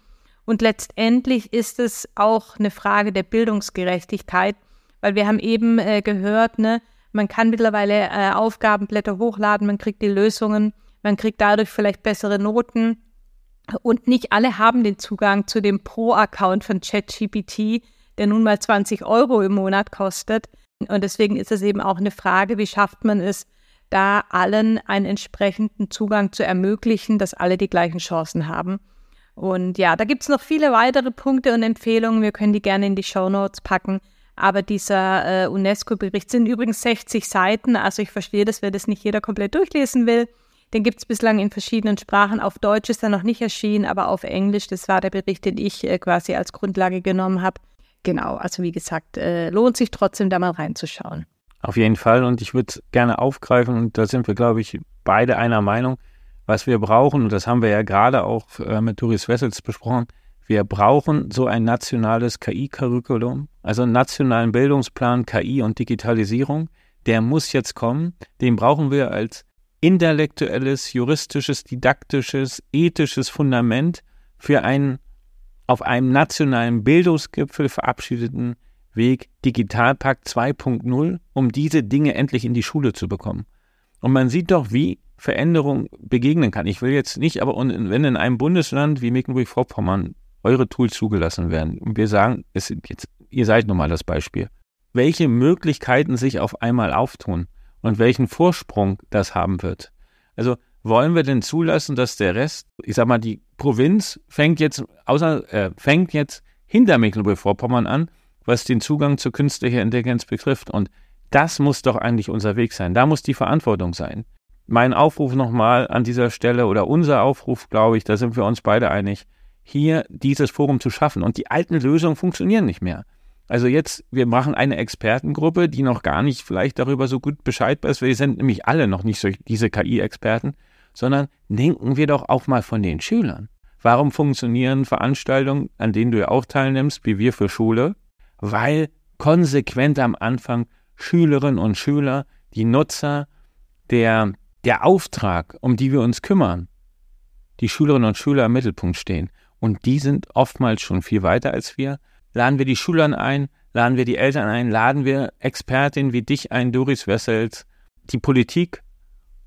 Und letztendlich ist es auch eine Frage der Bildungsgerechtigkeit, weil wir haben eben äh, gehört, ne, man kann mittlerweile äh, Aufgabenblätter hochladen, man kriegt die Lösungen, man kriegt dadurch vielleicht bessere Noten. Und nicht alle haben den Zugang zu dem Pro-Account von ChatGPT, der nun mal 20 Euro im Monat kostet. Und deswegen ist es eben auch eine Frage, wie schafft man es, da allen einen entsprechenden Zugang zu ermöglichen, dass alle die gleichen Chancen haben. Und ja, da gibt es noch viele weitere Punkte und Empfehlungen. Wir können die gerne in die Show Notes packen. Aber dieser äh, UNESCO-Bericht sind übrigens 60 Seiten. Also ich verstehe, dass wir das nicht jeder komplett durchlesen will. Den gibt es bislang in verschiedenen Sprachen. Auf Deutsch ist er noch nicht erschienen, aber auf Englisch. Das war der Bericht, den ich äh, quasi als Grundlage genommen habe. Genau, also wie gesagt, äh, lohnt sich trotzdem da mal reinzuschauen. Auf jeden Fall und ich würde gerne aufgreifen und da sind wir, glaube ich, beide einer Meinung, was wir brauchen, und das haben wir ja gerade auch äh, mit Doris Wessels besprochen, wir brauchen so ein nationales KI-Curriculum, also einen nationalen Bildungsplan KI und Digitalisierung. Der muss jetzt kommen. Den brauchen wir als intellektuelles, juristisches, didaktisches, ethisches Fundament für einen auf einem nationalen Bildungsgipfel verabschiedeten Weg Digitalpakt 2.0, um diese Dinge endlich in die Schule zu bekommen. Und man sieht doch, wie Veränderung begegnen kann. Ich will jetzt nicht, aber wenn in einem Bundesland wie Mecklenburg-Vorpommern eure Tools zugelassen werden und wir sagen, es, jetzt, ihr seid nun mal das Beispiel, welche Möglichkeiten sich auf einmal auftun, und welchen Vorsprung das haben wird. Also wollen wir denn zulassen, dass der Rest, ich sag mal, die Provinz fängt jetzt, außer, äh, fängt jetzt hinter Mecklenburg-Vorpommern an, was den Zugang zur künstlichen Intelligenz betrifft. Und das muss doch eigentlich unser Weg sein. Da muss die Verantwortung sein. Mein Aufruf nochmal an dieser Stelle oder unser Aufruf, glaube ich, da sind wir uns beide einig, hier dieses Forum zu schaffen. Und die alten Lösungen funktionieren nicht mehr. Also jetzt, wir machen eine Expertengruppe, die noch gar nicht vielleicht darüber so gut Bescheid weiß. Wir sind nämlich alle noch nicht so diese KI-Experten, sondern denken wir doch auch mal von den Schülern. Warum funktionieren Veranstaltungen, an denen du ja auch teilnimmst, wie wir für Schule? Weil konsequent am Anfang Schülerinnen und Schüler, die Nutzer, der, der Auftrag, um die wir uns kümmern, die Schülerinnen und Schüler im Mittelpunkt stehen. Und die sind oftmals schon viel weiter als wir laden wir die Schülern ein, laden wir die Eltern ein, laden wir Expertinnen wie dich ein, Doris Wessels, die Politik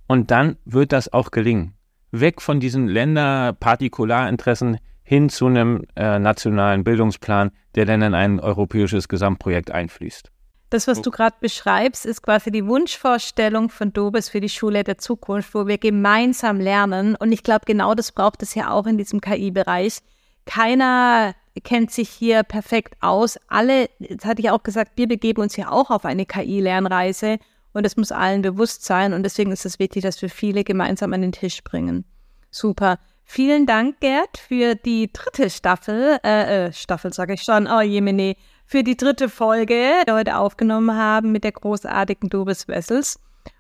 und dann wird das auch gelingen. Weg von diesen Länderpartikularinteressen hin zu einem äh, nationalen Bildungsplan, der dann in ein europäisches Gesamtprojekt einfließt. Das, was du gerade beschreibst, ist quasi die Wunschvorstellung von Dobes für die Schule der Zukunft, wo wir gemeinsam lernen. Und ich glaube, genau das braucht es ja auch in diesem KI-Bereich. Keiner kennt sich hier perfekt aus. Alle, das hatte ich auch gesagt, wir begeben uns ja auch auf eine KI-Lernreise. Und es muss allen bewusst sein. Und deswegen ist es wichtig, dass wir viele gemeinsam an den Tisch bringen. Super. Vielen Dank, Gerd, für die dritte Staffel, äh, äh Staffel sage ich schon, oh Jemine, für die dritte Folge, die wir heute aufgenommen haben mit der großartigen Dobis Wessels.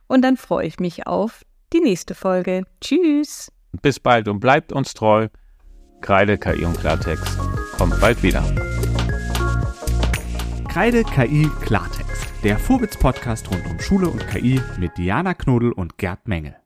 Und dann freue ich mich auf die nächste Folge. Tschüss. Bis bald und bleibt uns treu. Kreide, KI und Klartext. Kommt bald wieder. Kreide, KI, Klartext. Der Vorwitz-Podcast rund um Schule und KI mit Diana Knodel und Gerd Mengel.